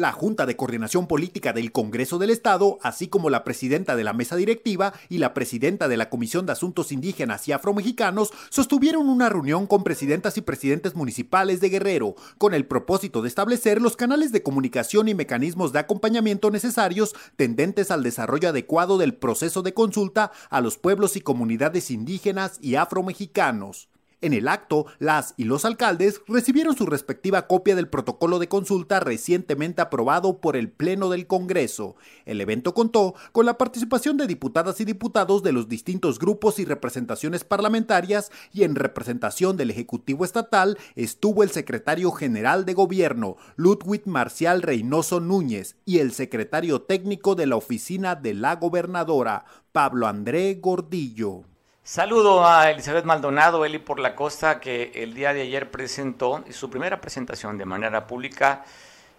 La Junta de Coordinación Política del Congreso del Estado, así como la presidenta de la mesa directiva y la presidenta de la Comisión de Asuntos Indígenas y Afromexicanos, sostuvieron una reunión con presidentas y presidentes municipales de Guerrero, con el propósito de establecer los canales de comunicación y mecanismos de acompañamiento necesarios tendentes al desarrollo adecuado del proceso de consulta a los pueblos y comunidades indígenas y afromexicanos. En el acto, las y los alcaldes recibieron su respectiva copia del protocolo de consulta recientemente aprobado por el Pleno del Congreso. El evento contó con la participación de diputadas y diputados de los distintos grupos y representaciones parlamentarias y en representación del Ejecutivo Estatal estuvo el secretario general de Gobierno, Ludwig Marcial Reynoso Núñez, y el secretario técnico de la oficina de la gobernadora, Pablo André Gordillo. Saludo a Elizabeth Maldonado, Eli por la Costa, que el día de ayer presentó su primera presentación de manera pública,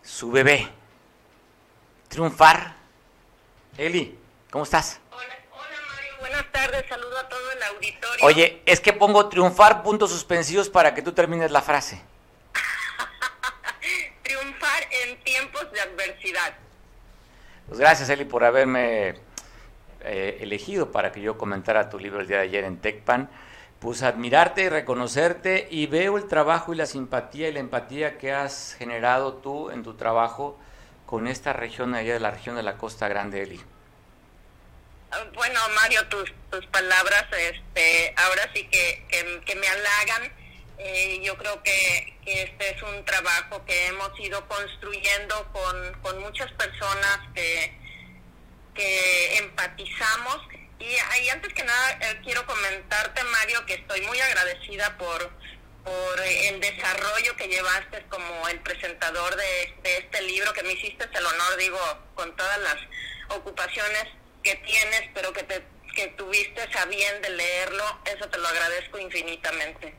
su bebé. Triunfar. Eli, ¿cómo estás? Hola, hola Mario, buenas tardes, saludo a todo el auditorio. Oye, es que pongo triunfar puntos suspensivos para que tú termines la frase. (laughs) triunfar en tiempos de adversidad. Pues gracias Eli por haberme eh, elegido para que yo comentara tu libro el día de ayer en TechPan, pues admirarte y reconocerte y veo el trabajo y la simpatía y la empatía que has generado tú en tu trabajo con esta región allá de la región de la Costa Grande, Eli. Bueno, Mario, tus, tus palabras este, ahora sí que, que, me halagan. Eh, yo creo que, que, este es un trabajo que hemos ido construyendo con, con muchas personas que, que empatizamos. Y, ahí antes que nada eh, quiero comentarte, Mario, que estoy muy agradecida por, por el desarrollo que llevaste como el presentador de, este libro, que me hiciste el honor, digo, con todas las ocupaciones que tienes, pero que, te, que tuviste a bien de leerlo, eso te lo agradezco infinitamente.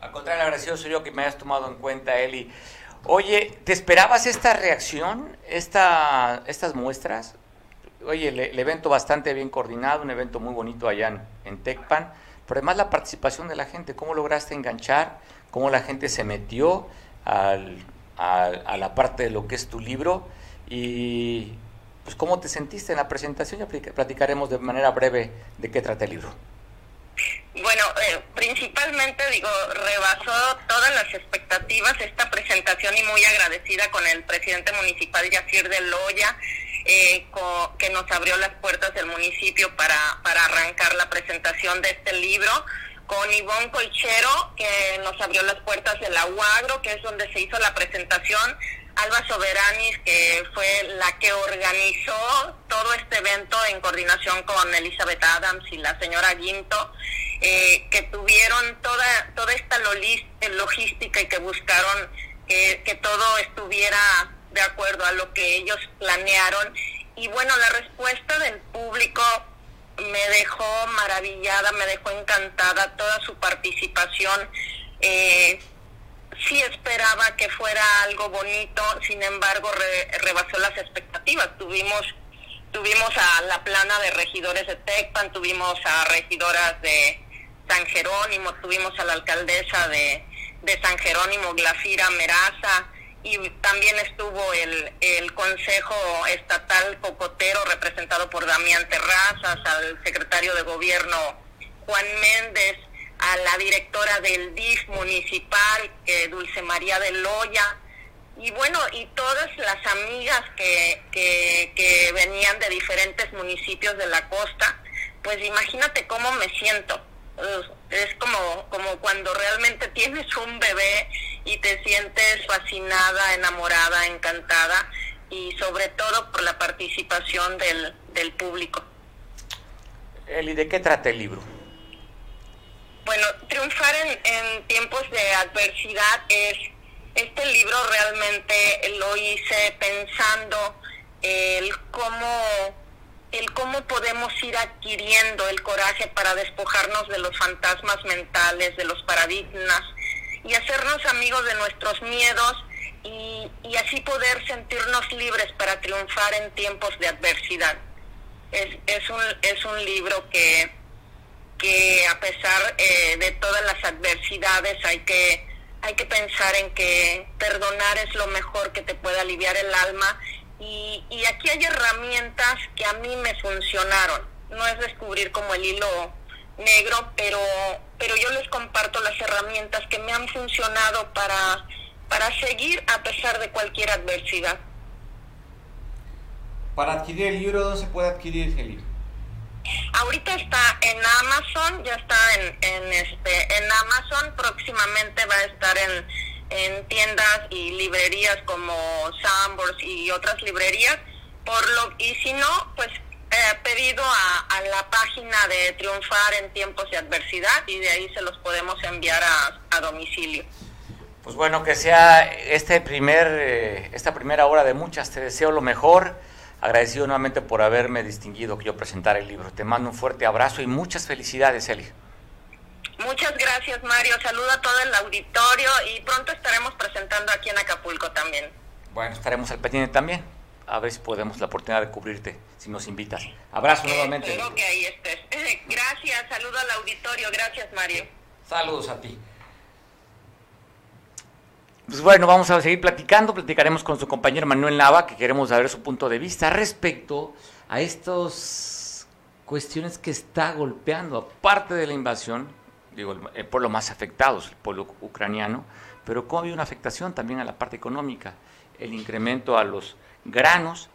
Al contrario, agradecido soy yo que me hayas tomado en cuenta, Eli. Oye, ¿te esperabas esta reacción, esta, estas muestras? Oye, el, evento bastante bien coordinado, un evento muy bonito allá en, en Tecpan, pero además la participación de la gente, cómo lograste enganchar, cómo la gente se metió al, a la parte de lo que es tu libro y pues cómo te sentiste en la presentación, ya platicaremos de manera breve de qué trata el libro. Bueno, eh, principalmente digo, rebasó todas las expectativas esta presentación y muy agradecida con el presidente municipal Yacir de Loya, eh, que nos abrió las puertas del municipio para, para arrancar la presentación de este libro, con Ivonne Colchero, que nos abrió las puertas del Aguagro, que es donde se hizo la presentación, Alba Soberanis, que fue la que organizó todo este evento en coordinación con Elizabeth Adams y la señora Guinto, eh, que tuvieron toda, toda esta logística y que buscaron que, que todo estuviera de acuerdo a lo que ellos planearon. Y bueno, la respuesta del público me dejó maravillada, me dejó encantada toda su participación. Eh, sí esperaba que fuera algo bonito, sin embargo rebasó las expectativas. Tuvimos tuvimos a la plana de regidores de Tecpan, tuvimos a regidoras de San Jerónimo, tuvimos a la alcaldesa de, de San Jerónimo, Glafira Meraza, y también estuvo el, el Consejo Estatal Cocotero representado por Damián Terrazas, al secretario de Gobierno Juan Méndez, a la directora del DIF municipal, Dulce María de Loya, y bueno, y todas las amigas que, que, que venían de diferentes municipios de la costa, pues imagínate cómo me siento es como, como cuando realmente tienes un bebé y te sientes fascinada, enamorada, encantada y sobre todo por la participación del, del público. Eli, ¿de qué trata el libro? Bueno, triunfar en, en tiempos de adversidad es, este libro realmente lo hice pensando el cómo, el cómo podemos ir adquiriendo el coraje para despojarnos de los fantasmas mentales, de los paradigmas y hacernos amigos de nuestros miedos y, y así poder sentirnos libres para triunfar en tiempos de adversidad. Es, es, un, es un libro que, que a pesar eh, de todas las adversidades hay que, hay que pensar en que perdonar es lo mejor que te puede aliviar el alma y, y aquí hay herramientas que a mí me funcionaron. No es descubrir como el hilo negro, pero, pero yo les comparto las herramientas que me han funcionado para, para seguir a pesar de cualquier adversidad. Para adquirir el libro, ¿dónde se puede adquirir el libro? Ahorita está en Amazon, ya está en, en, este, en Amazon, próximamente va a estar en, en tiendas y librerías como Sambors y otras librerías, por lo y si no, pues eh, pedido a, la página de Triunfar en tiempos de adversidad y de ahí se los podemos enviar a, a domicilio. Pues bueno, que sea este primer, eh, esta primera hora de muchas, te deseo lo mejor. Agradecido nuevamente por haberme distinguido que yo presentara el libro. Te mando un fuerte abrazo y muchas felicidades, Eli. Muchas gracias, Mario. Saludo a todo el auditorio y pronto estaremos presentando aquí en Acapulco también. Bueno, estaremos al pendiente también. A ver si podemos la oportunidad de cubrirte, si nos invitas. Abrazo Eh, nuevamente. Espero que ahí estés. (laughs) Gracias, saludo al auditorio. Gracias, Mario. Saludos a ti. Pues bueno, vamos a seguir platicando. Platicaremos con su compañero Manuel Nava, que queremos saber su punto de vista respecto a estas cuestiones que está golpeando, aparte de la invasión, digo, el, el pueblo más afectado es el pueblo ucraniano, pero cómo hay una afectación también a la parte económica, el incremento a los granos,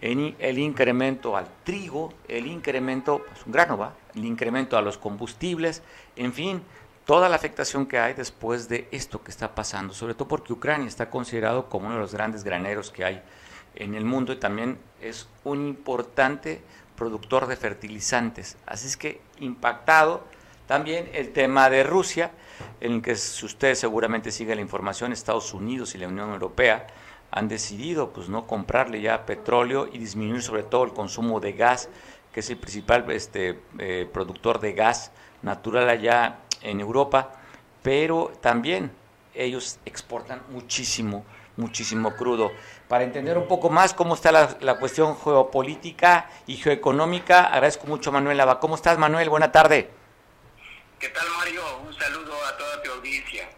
el, el incremento al trigo, el incremento, pues un grano va, el incremento a los combustibles, en fin, toda la afectación que hay después de esto que está pasando, sobre todo porque Ucrania está considerado como uno de los grandes graneros que hay en el mundo y también es un importante productor de fertilizantes. Así es que impactado también el tema de Rusia, en el que si usted seguramente sigue la información, Estados Unidos y la Unión Europea han decidido pues no comprarle ya petróleo y disminuir sobre todo el consumo de gas, que es el principal este, eh, productor de gas natural allá en Europa, pero también ellos exportan muchísimo, muchísimo crudo. Para entender un poco más cómo está la, la cuestión geopolítica y geoeconómica, agradezco mucho a Manuel Lava. ¿Cómo estás, Manuel? Buena tarde. ¿Qué tal, Mario? Un saludo a toda tu audiencia.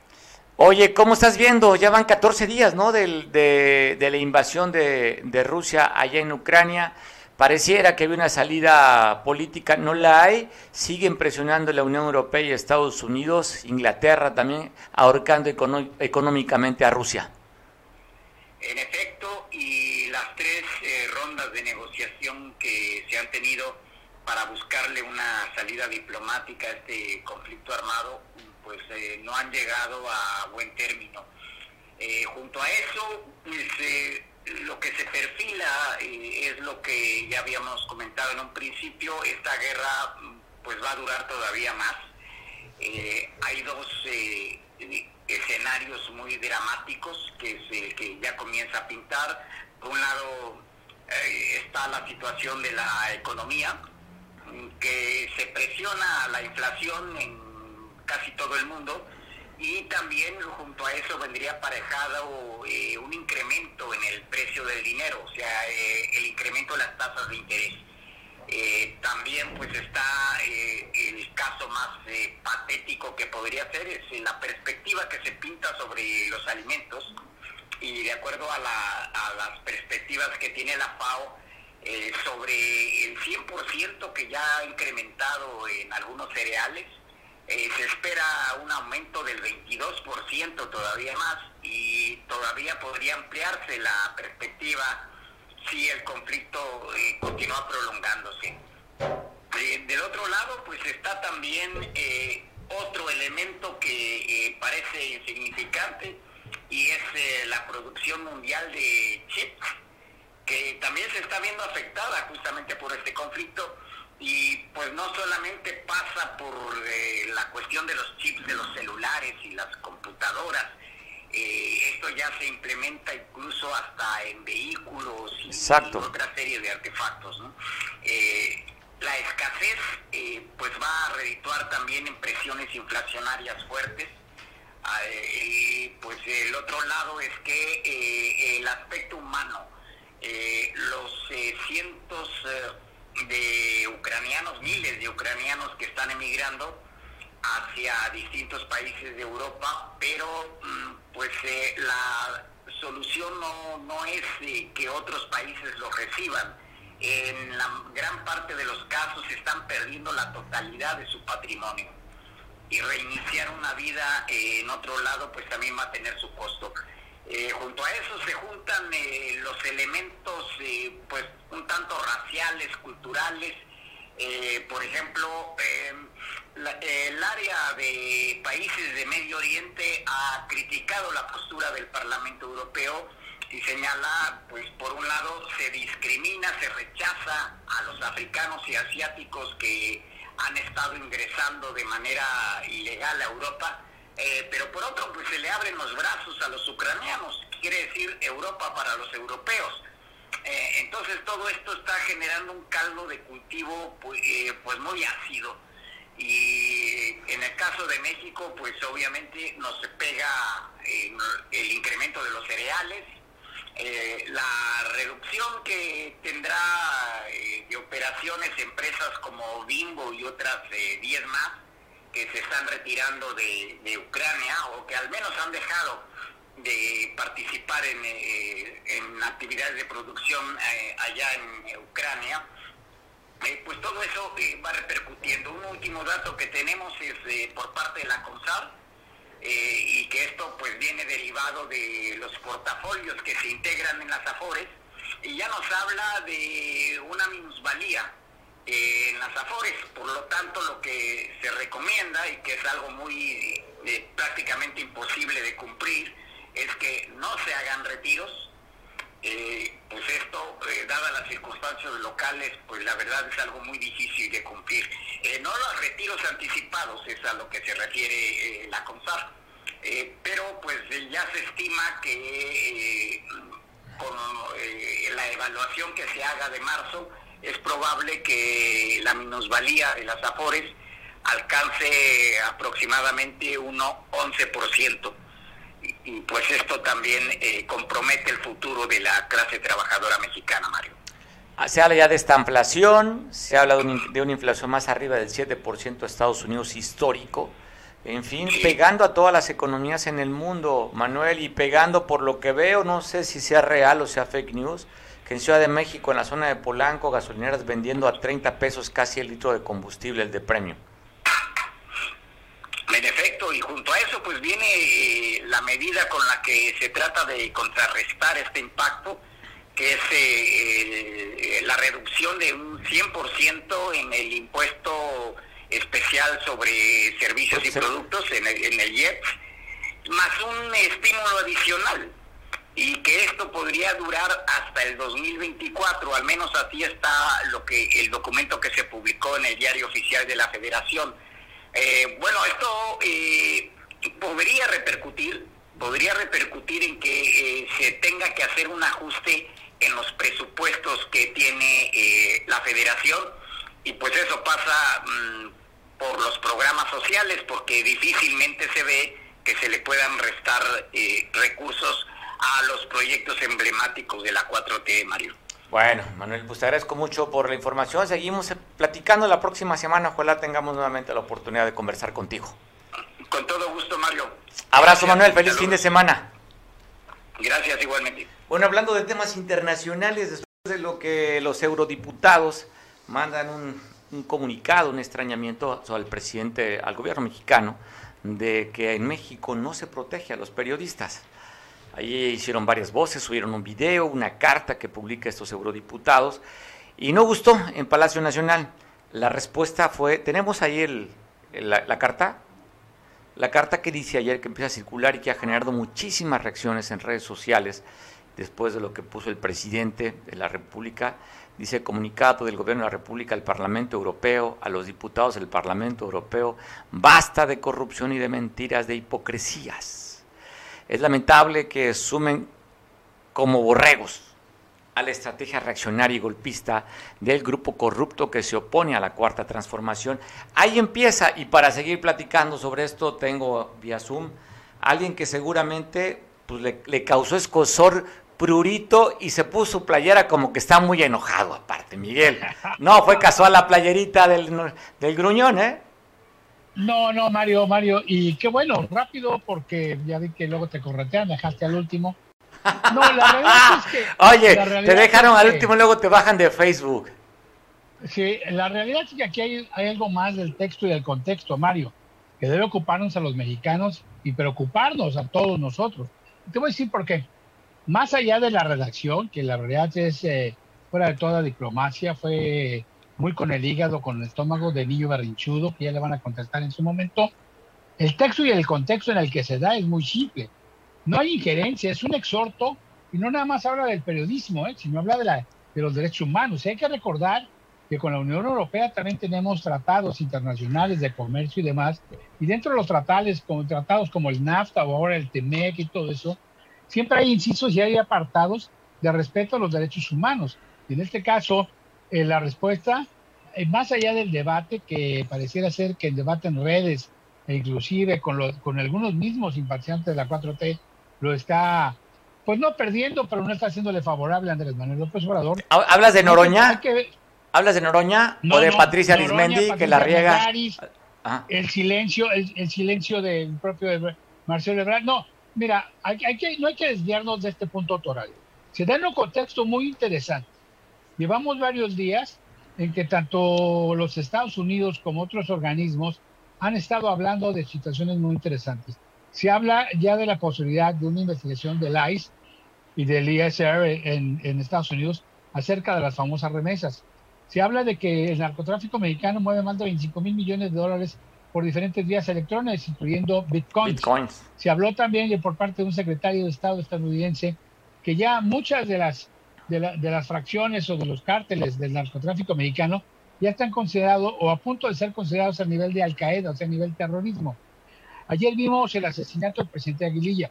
Oye, ¿cómo estás viendo? Ya van 14 días, ¿no? Del, de, de, la invasión de, de Rusia allá en Ucrania. Pareciera que había una salida política, no la hay. Siguen presionando la Unión Europea y Estados Unidos, Inglaterra también, ahorcando económicamente a Rusia. En efecto, y las tres eh, rondas de negociación que se han tenido para buscarle una salida diplomática a este conflicto armado, pues eh, no han llegado a buen término. Eh, junto a eso, pues, eh, lo que se perfila es lo que ya habíamos comentado en un principio, esta guerra pues va a durar todavía más. hay dos escenarios muy dramáticos que, se, que ya comienza a pintar. Por un lado está la situación de la economía, que se presiona la inflación en casi todo el mundo y también junto a eso vendría aparejado eh, un incremento en el precio del dinero, o sea, eh, el incremento de las tasas de interés. Eh, también pues está el caso más patético que podría ser, es la perspectiva que se pinta sobre los alimentos y de acuerdo a, la, a las perspectivas que tiene la FAO, eh, sobre el 100% que ya ha incrementado en algunos cereales. Eh, se espera un aumento del 22% todavía más y todavía podría ampliarse la perspectiva si el conflicto eh, continúa prolongándose. del otro lado, pues está también otro elemento que parece insignificante y es la producción mundial de chips que también se está viendo afectada justamente por este conflicto y pues no solamente pasa por eh, la cuestión de los chips de los celulares y las computadoras, eh, esto ya se implementa incluso hasta en vehículos y, otra serie de artefactos. Eh, la escasez pues va a redituar también en presiones inflacionarias fuertes. Ah, y pues el otro lado es que el aspecto humano, los cientos de ucranianos, miles de ucranianos que están emigrando hacia distintos países de Europa, pero mm, pues eh, la solución no, no es eh, que otros países los reciban. En la gran parte de los casos están perdiendo la totalidad de su patrimonio y reiniciar una vida en otro lado pues también va a tener su costo. Eh, junto a eso se juntan eh, los elementos eh, pues un tanto raciales, culturales. por ejemplo, el área de países de Medio Oriente ha criticado la postura del Parlamento Europeo y señala, pues por un lado se discrimina, se rechaza a los africanos y asiáticos que han estado ingresando de manera ilegal a Europa eh, pero por otro, pues se le abren los brazos a los ucranianos, quiere decir Europa para los europeos. Eh, entonces todo esto está generando un caldo de cultivo pues, eh, pues muy ácido. Y en el caso de México, pues obviamente nos pega el incremento de los cereales, la reducción que tendrá de operaciones empresas como Bimbo y otras 10 más, que se están retirando de, Ucrania o que al menos han dejado de participar en, eh, actividades de producción eh, allá en Ucrania, eh, pues todo eso va repercutiendo. Un último dato que tenemos es por parte de la CONSAR, y que esto pues viene derivado de los portafolios que se integran en las AFORES, y ya nos habla de una minusvalía en las afores. Por lo tanto, lo que se recomienda y que es algo muy eh, prácticamente imposible de cumplir es que no se hagan retiros. Eh, pues esto, eh, dadas las circunstancias locales, pues la verdad es algo muy difícil de cumplir. no los retiros anticipados es a lo que se refiere la CONSAR, pero pues ya se estima que con la evaluación que se haga de marzo, es probable que la minusvalía de las afores alcance aproximadamente un 11%. Y, y pues esto también eh, compromete el futuro de la clase trabajadora mexicana, Mario. Ah, se habla ya de esta inflación, se habla de, una inflación más arriba del 7% de Estados Unidos histórico, en fin, pegando a todas las economías en el mundo, Manuel, y pegando por lo que veo, no sé si sea real o sea fake news, en Ciudad de México, en la zona de Polanco, gasolineras vendiendo a 30 pesos casi el litro de combustible, el de premio. En efecto, y junto a eso pues viene eh, la medida con la que se trata de contrarrestar este impacto, que es eh, eh, la reducción de un 100% en el impuesto especial sobre servicios y productos en el, en el IEPS, más un estímulo adicional y que esto podría durar hasta el 2024, al menos así está lo que el documento que se publicó en el diario oficial de la Federación. Eh, bueno, esto eh, podría repercutir, podría repercutir en que eh, se tenga que hacer un ajuste en los presupuestos que tiene la Federación y pues eso pasa mm, por los programas sociales porque difícilmente se ve que se le puedan restar recursos a los proyectos emblemáticos de la 4T, Mario. Bueno, Manuel, pues te agradezco mucho por la información. Seguimos platicando la próxima semana. Ojalá tengamos nuevamente la oportunidad de conversar contigo. Con todo gusto, Mario. Abrazo, Manuel. Feliz fin de semana. Gracias, igualmente. Bueno, hablando de temas internacionales, después de lo que los eurodiputados mandan un, un comunicado, un extrañamiento al presidente, al gobierno mexicano, de que en México no se protege a los periodistas. Ahí hicieron varias voces, subieron un video, una carta que publica estos eurodiputados y no gustó en Palacio Nacional. La respuesta fue, tenemos ahí el, la, carta, la carta que dice ayer que empieza a circular y que ha generado muchísimas reacciones en redes sociales después de lo que puso el presidente de la República. Dice comunicado del Gobierno de la República al Parlamento Europeo, a los diputados del Parlamento Europeo, basta de corrupción y de mentiras, de hipocresías. Es lamentable que sumen como borregos a la estrategia reaccionaria y golpista del grupo corrupto que se opone a la cuarta transformación. Ahí empieza, y para seguir platicando sobre esto, tengo vía Zoom alguien que seguramente pues, le, causó escosor prurito y se puso playera como que está muy enojado, aparte, Miguel. No, fue casual la playerita del, del gruñón, ¿eh? No, no, Mario, Mario, y qué bueno, rápido, porque ya vi que luego te corretean, dejaste al último. No, la realidad es que. (laughs) Oye, te dejaron al último y luego te bajan de Facebook. Sí, la realidad es que aquí hay, hay algo más del texto y del contexto, Mario, que debe ocuparnos a los mexicanos y preocuparnos a todos nosotros. Te voy a decir por qué. Más allá de la redacción, que la realidad es eh, fuera de toda diplomacia, fue muy con el hígado, con el estómago de niño berrinchudo, que ya le van a contestar en su momento. El texto y el contexto en el que se da es muy simple. No hay injerencia, es un exhorto y no nada más habla del periodismo, ¿eh? sino habla de, la, de los derechos humanos. hay que recordar que con la Unión Europea también tenemos tratados internacionales de comercio y demás, y dentro de los tratados, como, tratados como el NAFTA o ahora el TEMEC y todo eso, siempre hay incisos y hay apartados de respeto a los derechos humanos. Y en este caso, eh, la respuesta, eh, más allá del debate, que pareciera ser que el debate en redes, e inclusive con, con algunos mismos simpatizantes de la 4T, lo está, pues no perdiendo, pero no está haciéndole favorable a Andrés Manuel López Obrador. ¿Hablas de Noroña? ¿Hablas de Noroña o de Patricia Arismendi que la riega? Ah. El silencio, el, silencio del propio Marcelo Ebrard. No, mira, hay, que, no hay que desviarnos de este punto autoral. Se da en un contexto muy interesante. Llevamos varios días en que tanto los Estados Unidos como otros organismos han estado hablando de situaciones muy interesantes. Se habla ya de la posibilidad de una investigación del ICE y del ISR en, Estados Unidos acerca de las famosas remesas. Se habla de que el narcotráfico mexicano mueve más de 25 mil millones de dólares por diferentes vías electrónicas, incluyendo bitcoins. Se habló también por parte de un secretario de Estado estadounidense que ya muchas de las, de, de las fracciones o de los cárteles del narcotráfico mexicano ya están considerados o a punto de ser considerados a nivel de Al Qaeda, o sea, a nivel terrorismo. Ayer vimos el asesinato del presidente Aguililla.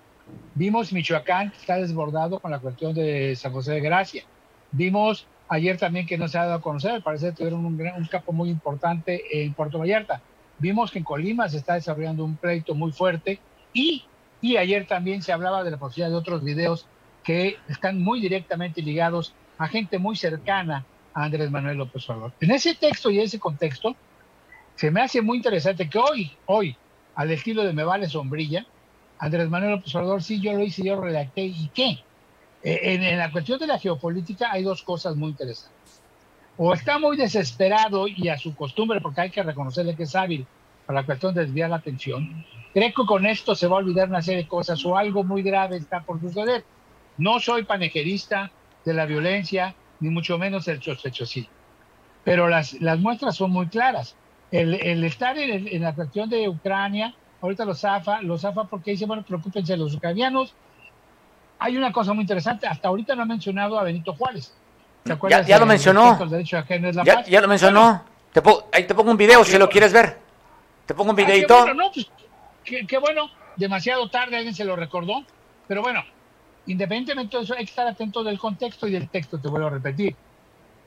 Vimos Michoacán que está desbordado con la cuestión de San José de Gracia. Vimos ayer también que no se ha dado a conocer, parece que tuvieron un, un capo muy importante en Puerto Vallarta. Vimos que en Colima se está desarrollando un pleito muy fuerte y, y ayer también se hablaba de la posibilidad de otros videos que están muy directamente ligados a gente muy cercana a Andrés Manuel López Obrador. En ese texto y ese contexto, se me hace muy interesante que hoy, hoy, al estilo de Me Vale Sombrilla, Andrés Manuel López Obrador, sí, yo lo hice, yo redacté, ¿y qué? Eh, en, la cuestión de la geopolítica hay dos cosas muy interesantes. O está muy desesperado y a su costumbre, porque hay que reconocerle que es hábil para la cuestión de desviar la atención, creo que con esto se va a olvidar una serie de cosas o algo muy grave está por suceder. No soy panejerista de la violencia, ni mucho menos el sí. Pero las, las muestras son muy claras el, estar en, la cuestión de Ucrania, ahorita los zafa, los zafa porque dice, bueno, preocúpense los ucranianos. Hay una cosa muy interesante, hasta ahorita no ha mencionado a Benito Juárez. ya, lo mencionó. Ya, lo mencionó. te ahí te pongo un video si lo quieres ver. Te pongo un ah, videito. Pues, qué, bueno, demasiado tarde alguien se lo recordó. Pero bueno, independientemente de eso, hay que estar atento del contexto y del texto, te vuelvo a repetir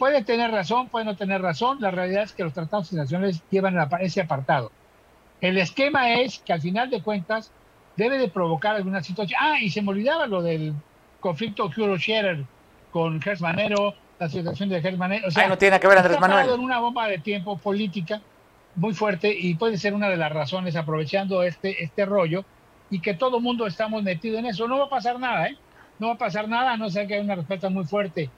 puede tener razón, puede no tener razón. La realidad es que los tratados internacionales llevan ese apartado. El esquema es que al final de cuentas debe de provocar alguna situación. Ah, y se me olvidaba lo del conflicto Curo Scherer con Gers Manero, la situación de Gers Manero. O sea, no tiene que ver Andrés Manuel. en una bomba de tiempo política muy fuerte y puede ser una de las razones aprovechando este, este rollo y que todo el mundo estamos metidos en eso. No va a pasar nada, ¿eh? No va a pasar nada, a no ser que haya una respuesta muy fuerte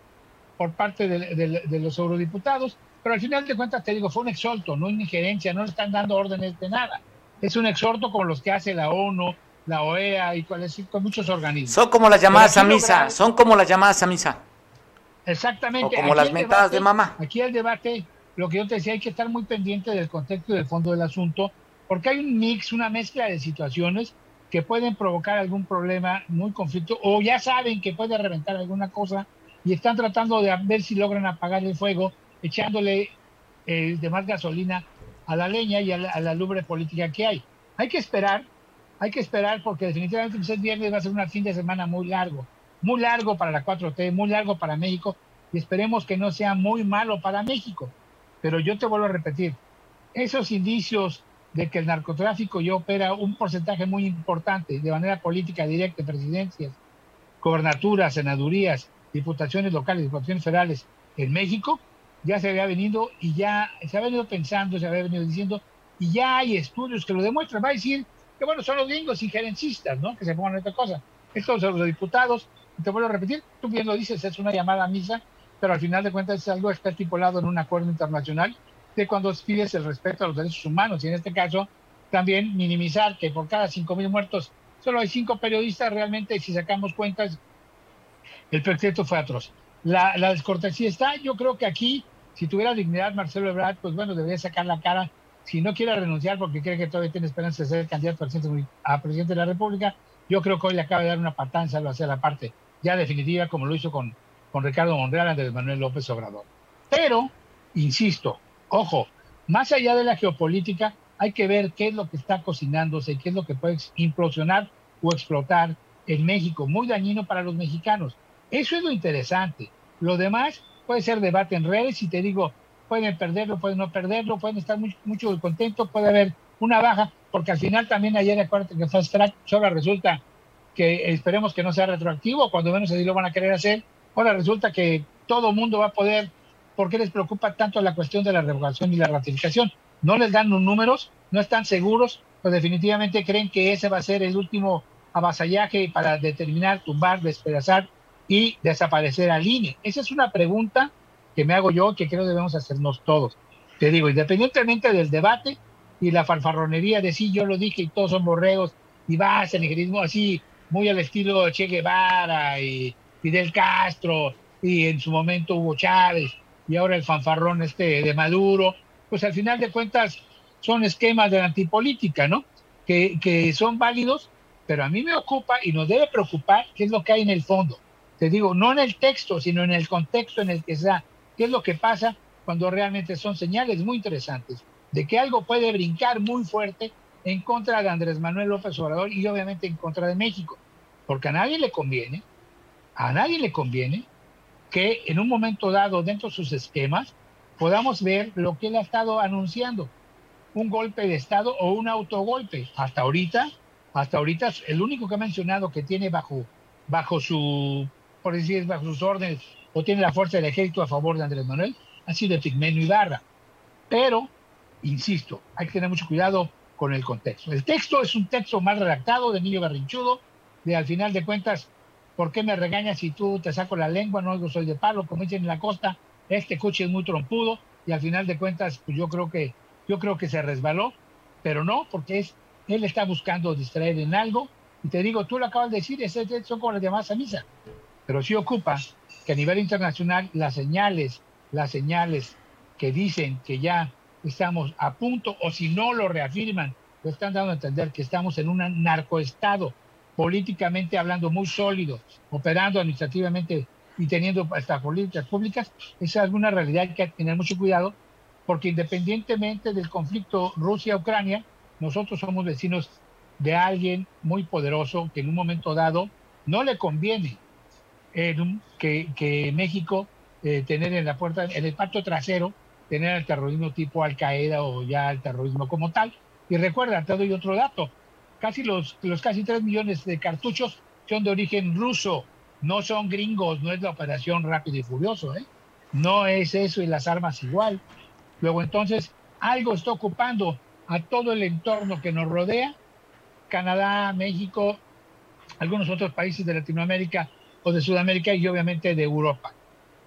por parte de, los eurodiputados, pero al final de cuentas te digo, fue un exhorto, no una injerencia, no le están dando órdenes de nada. Es un exhorto como los que hace la ONU, la OEA y con, muchos organismos. Son como las llamadas a misa, son como las llamadas a misa. Exactamente. O como las mentadas de mamá. Aquí el debate, lo que yo te decía, hay que estar muy pendiente del contexto y del fondo del asunto, porque hay un mix, una mezcla de situaciones que pueden provocar algún problema, muy conflicto, o ya saben que puede reventar alguna cosa y están tratando de ver si logran apagar el fuego, echándole eh, de más gasolina a la leña y a la, a lumbre política que hay. Hay que esperar, hay que esperar porque definitivamente el viernes va a ser un fin de semana muy largo, muy largo para la 4T, muy largo para México y esperemos que no sea muy malo para México. Pero yo te vuelvo a repetir, esos indicios de que el narcotráfico ya opera un porcentaje muy importante de manera política directa en presidencias, gobernaturas, senadurías, diputaciones locales, diputaciones federales en México, ya se había venido y ya se ha venido pensando, se había venido diciendo, y ya hay estudios que lo demuestran. Va a decir que, bueno, son los gringos injerencistas, ¿no? Que se pongan esta cosa. Estos son los diputados, te vuelvo a repetir, tú bien lo dices, es una llamada a misa, pero al final de cuentas es algo que está estipulado en un acuerdo internacional de cuando pides el respeto a los derechos humanos y en este caso también minimizar que por cada 5.000 muertos solo hay cinco periodistas, realmente si sacamos cuentas el proyecto fue atroz. La, descortesía está, yo creo que aquí, si tuviera dignidad Marcelo Ebrard, pues bueno, debería sacar la cara, si no quiere renunciar porque cree que todavía tiene esperanza de ser candidato a presidente, de la República, yo creo que hoy le acaba de dar una patanza hacia la parte ya definitiva, como lo hizo con, con Ricardo Monreal, Andrés Manuel López Obrador. Pero, insisto, Ojo, más allá de la geopolítica, hay que ver qué es lo que está cocinándose, qué es lo que puede implosionar o explotar en México, muy dañino para los mexicanos. Eso es lo interesante. Lo demás puede ser debate en redes y te digo, pueden perderlo, pueden no perderlo, pueden estar mucho contentos, puede haber una baja, porque al final también ayer acuérdate que Fast Track solo resulta que esperemos que no sea retroactivo, cuando menos así lo van a querer hacer, ahora resulta que todo mundo va a poder ¿por qué les preocupa tanto la cuestión de la revocación y la ratificación? No les dan los números, no están seguros, pero definitivamente creen que ese va a ser el último avasallaje para determinar, tumbar, despedazar y desaparecer al INE. Esa es una pregunta que me hago yo que creo debemos hacernos todos. Te digo, independientemente del debate y la fanfarronería de sí, yo lo dije y todos son borregos y va a negrismo así, muy al estilo Che Guevara y Fidel Castro y en su momento Hugo Chávez y ahora el fanfarrón este de Maduro, pues al final de cuentas son esquemas de la antipolítica, ¿no? Que, que son válidos, pero a mí me ocupa y nos debe preocupar qué es lo que hay en el fondo. Te digo, no en el texto, sino en el contexto en el que está. ¿Qué es lo que pasa cuando realmente son señales muy interesantes de que algo puede brincar muy fuerte en contra de Andrés Manuel López Obrador y obviamente en contra de México? Porque a nadie le conviene, a nadie le conviene que en un momento dado, dentro de sus esquemas, podamos ver lo que él ha estado anunciando, un golpe de Estado o un autogolpe. Hasta ahorita, hasta ahorita, el único que ha mencionado que tiene bajo, bajo su, por decir, bajo sus órdenes, o tiene la fuerza del ejército a favor de Andrés Manuel, ha sido Pigmenio Ibarra. Pero, insisto, hay que tener mucho cuidado con el contexto. El texto es un texto mal redactado de Niño Berrinchudo, de al final de cuentas ¿Por qué me regañas si tú te saco la lengua? No, yo soy de palo, como dicen en la costa, este coche es muy trompudo y al final de cuentas, pues yo creo que, yo creo que se resbaló, pero no, porque es, él está buscando distraer en algo. Y te digo, tú lo acabas de decir, son como las llamadas a misa. Pero sí ocupa que a nivel internacional las señales, las señales que dicen que ya estamos a punto, o si no lo reafirman, lo están dando a entender que estamos en un narcoestado políticamente hablando muy sólido, operando administrativamente y teniendo estas políticas públicas, esa es alguna realidad que hay que tener mucho cuidado, porque independientemente del conflicto Rusia-Ucrania, nosotros somos vecinos de alguien muy poderoso que en un momento dado no le conviene que, que, México eh, tener en la puerta, en el pacto trasero, tener el terrorismo tipo Al Qaeda o ya el terrorismo como tal. Y recuerda, te doy otro dato, casi los, los casi 3 millones de cartuchos son de origen ruso, no son gringos, no es la operación rápido y furioso, ¿eh? no es eso y las armas igual. Luego entonces algo está ocupando a todo el entorno que nos rodea, Canadá, México, algunos otros países de Latinoamérica o de Sudamérica y obviamente de Europa.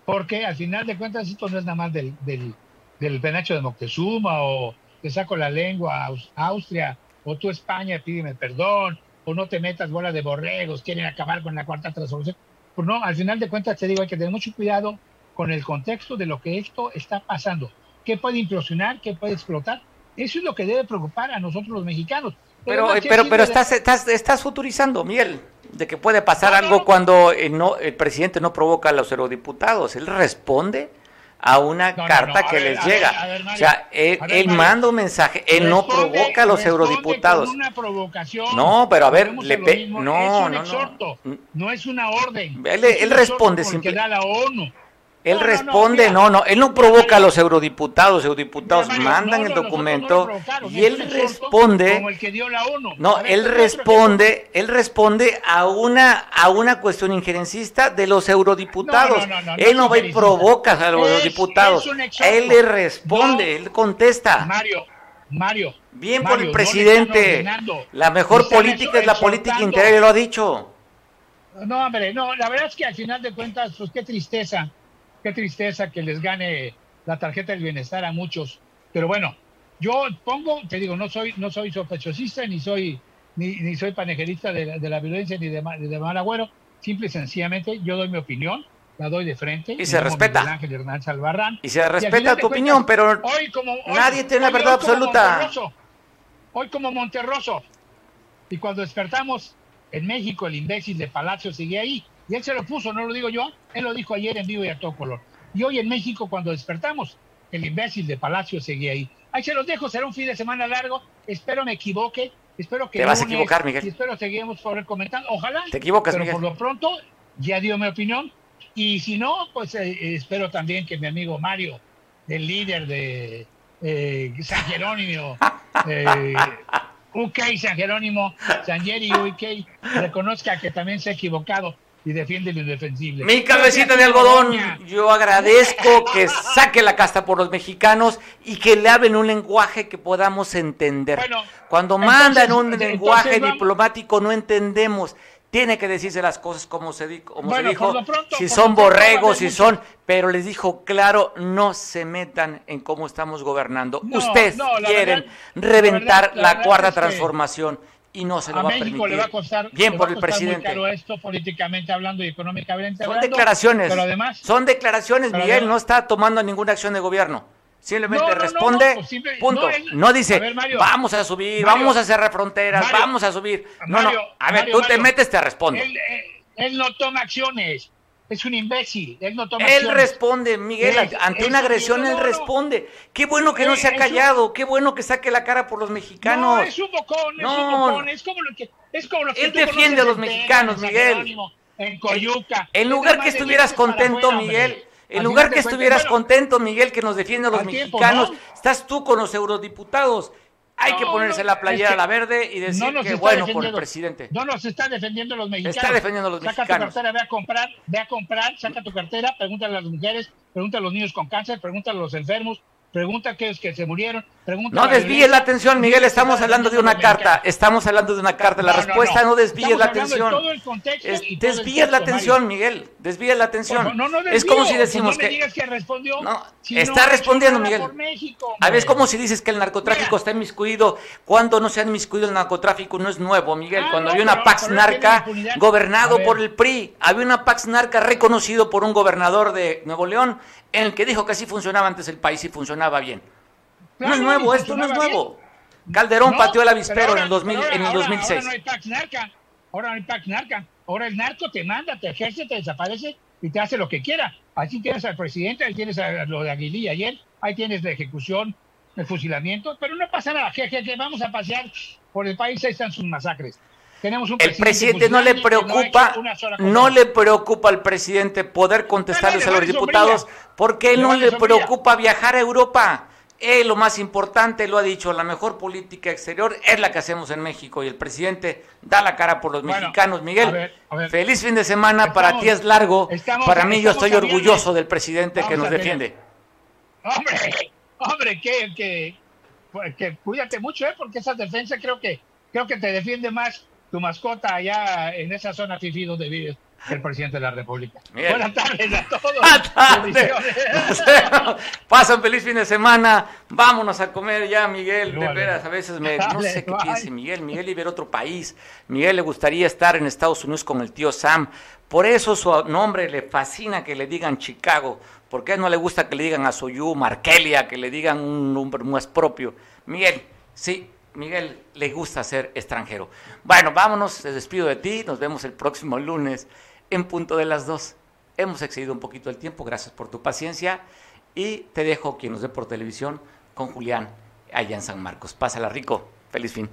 Porque al final de cuentas esto no es nada más del, del, del penacho de Moctezuma o te saco la lengua a Austria o tú España pídeme perdón, o no te metas bola de borregos, quieren acabar con la cuarta transformación. Pues no, al final de cuentas te digo, hay que tener mucho cuidado con el contexto de lo que esto está pasando. ¿Qué puede implosionar? ¿Qué puede explotar? Eso es lo que debe preocupar a nosotros los mexicanos. Pero, pero, pero estás, estás, estás futurizando, Miguel, de que puede pasar algo cuando el, no, el presidente no provoca a los eurodiputados. Él responde a una carta que les llega. o sea, él, manda un mensaje, él no provoca a los eurodiputados. no, pero a ver, le pe no, no, no, no es una orden. Él, él responde simplemente. la ONU. Él responde, no, no, él no provoca a los eurodiputados, eurodiputados mandan el documento y él responde, no, él responde, él responde a una a una cuestión injerencista de los eurodiputados. él no va y provoca a los eurodiputados, él le responde, él contesta. Mario, Mario. Bien por el presidente. La mejor política es la política interior, lo ha dicho. No, hombre, no, la verdad es que al final de cuentas, pues qué tristeza qué tristeza que les gane la tarjeta del bienestar a muchos. Pero bueno, yo pongo, te digo, no soy, no soy sospechosista, ni soy, ni, ni soy panejerista de, la violencia ni de, de, mal agüero. Simple y sencillamente, yo doy mi opinión, la doy de frente. Y se respeta. Ángel Hernán Salvarrán. Y se respeta tu opinión, pero hoy como, nadie tiene la verdad absoluta. hoy como Monterroso. Y cuando despertamos en México, el imbécil de Palacio sigue ahí. Y él se lo puso, no lo digo yo, él lo dijo ayer en vivo y a todo color. Y hoy en México, cuando despertamos, el imbécil de Palacio seguía ahí. Ahí se los dejo, será un fin de semana largo, espero me equivoque, espero que... Te vas a equivocar, Miguel. Y espero seguimos por el comentando, ojalá. Te equivocas, pero por lo pronto ya dio mi opinión. Y si no, pues eh, espero también que mi amigo Mario, el líder de eh, San Jerónimo, (laughs) eh, UK San Jerónimo, San Jerry UK, reconozca que también se ha equivocado y defiende lo indefensible. Mi cabecita de algodón, yo agradezco que saque la casta por los mexicanos y que le hablen un lenguaje que podamos entender. Cuando mandan un lenguaje diplomático no entendemos. Tiene que decirse las cosas como se, dijo, si son borregos, si son, pero les dijo claro, no se metan en cómo estamos gobernando. Ustedes quieren reventar la, cuarta transformación y no se lo va a permitir. Le va a costar, Bien por el presidente. esto políticamente hablando y económicamente Son declaraciones. son declaraciones, Miguel, no está tomando ninguna acción de gobierno. Simplemente responde, pues punto. No, dice, vamos a subir, vamos a cerrar fronteras, vamos a subir. No, no, a ver, tú te metes, te responde. Él, él no toma acciones es un imbécil, él no toma Él responde, Miguel, ante una agresión él responde. Qué bueno que no se ha callado, qué bueno que saque la cara por los mexicanos. No, es un bocón, es un bocón, es como lo que es como lo que Él defiende a los mexicanos, Miguel. En Coyuca. En lugar que estuvieras contento, Miguel, en lugar que estuvieras contento, Miguel, que nos defiende a los mexicanos, estás tú con los eurodiputados. Hay que ponerse la playera a la verde y decir que bueno por el presidente. No nos está defendiendo los mexicanos. Está defendiendo a los saca mexicanos. Saca tu cartera, ve a comprar, ve a comprar, saca tu cartera, pregúntale a las mujeres, pregúntale a los niños con cáncer, pregúntale a los enfermos, pregunta a aquellos que se murieron, pregunta No desvíes la atención, Miguel, estamos hablando de una carta, estamos hablando de una carta, la respuesta no, desvíes la atención. desvíes la atención, Miguel, desvíes la atención. es como si decimos que... respondió, está respondiendo, Miguel. a ver, es como si dices que el narcotráfico está inmiscuido. Cuando no se ha inmiscuido el narcotráfico no es nuevo, Miguel. Ah, Cuando había una Pax Narca gobernado por el PRI, había una Pax Narca reconocido por un gobernador de Nuevo León, en el que dijo que así funcionaba antes el país y funcionaba bien. No es nuevo, esto no es nuevo. Calderón pateó el avispero en el, 2000, en el 2006. Ahora no hay Pax Narca. Ahora no hay Pax Narca. Ahora el narco te manda, te ejerce, te desaparece y te hace lo que quiera. Así tienes al presidente, ahí tienes a lo de Aguililla ayer, ahí tienes la ejecución, el fusilamiento, pero no pasa nada, que, vamos a pasear por el país, ahí están sus masacres. Tenemos un el presidente no le preocupa, no, le preocupa al presidente poder contestarles a los diputados, porque no le preocupa viajar a Europa. Él lo más importante, lo ha dicho, la mejor política exterior es la que hacemos en México y el presidente da la cara por los mexicanos. Miguel, feliz fin de semana, para ti es largo, para mí yo estoy orgulloso del presidente que nos defiende. Hombre, hombre, que, que, pues, que, cuídate mucho, ¿eh? porque esa defensa creo que, creo que te defiende más tu mascota allá en esa zona fifi donde vives. El presidente de la República. Buenas tardes a todos. (laughs) (laughs) Pasan feliz fin de semana. Vámonos a comer ya, Miguel. De veras, a veces me, no sé qué piense Miguel. Miguel vive en otro país. Miguel le gustaría estar en Estados Unidos con el tío Sam. Por eso su nombre le fascina que le digan Chicago. Porque a él no le gusta que le digan a Soyu, Markelia, que le digan un nombre más propio. Miguel, sí, Miguel le gusta ser extranjero. Bueno, vámonos, te despido de ti, nos vemos el próximo lunes en punto de las dos. Hemos excedido un poquito el tiempo, gracias por tu paciencia y te dejo quien nos ve por televisión con Julián allá en San Marcos. Pásala rico, feliz fin.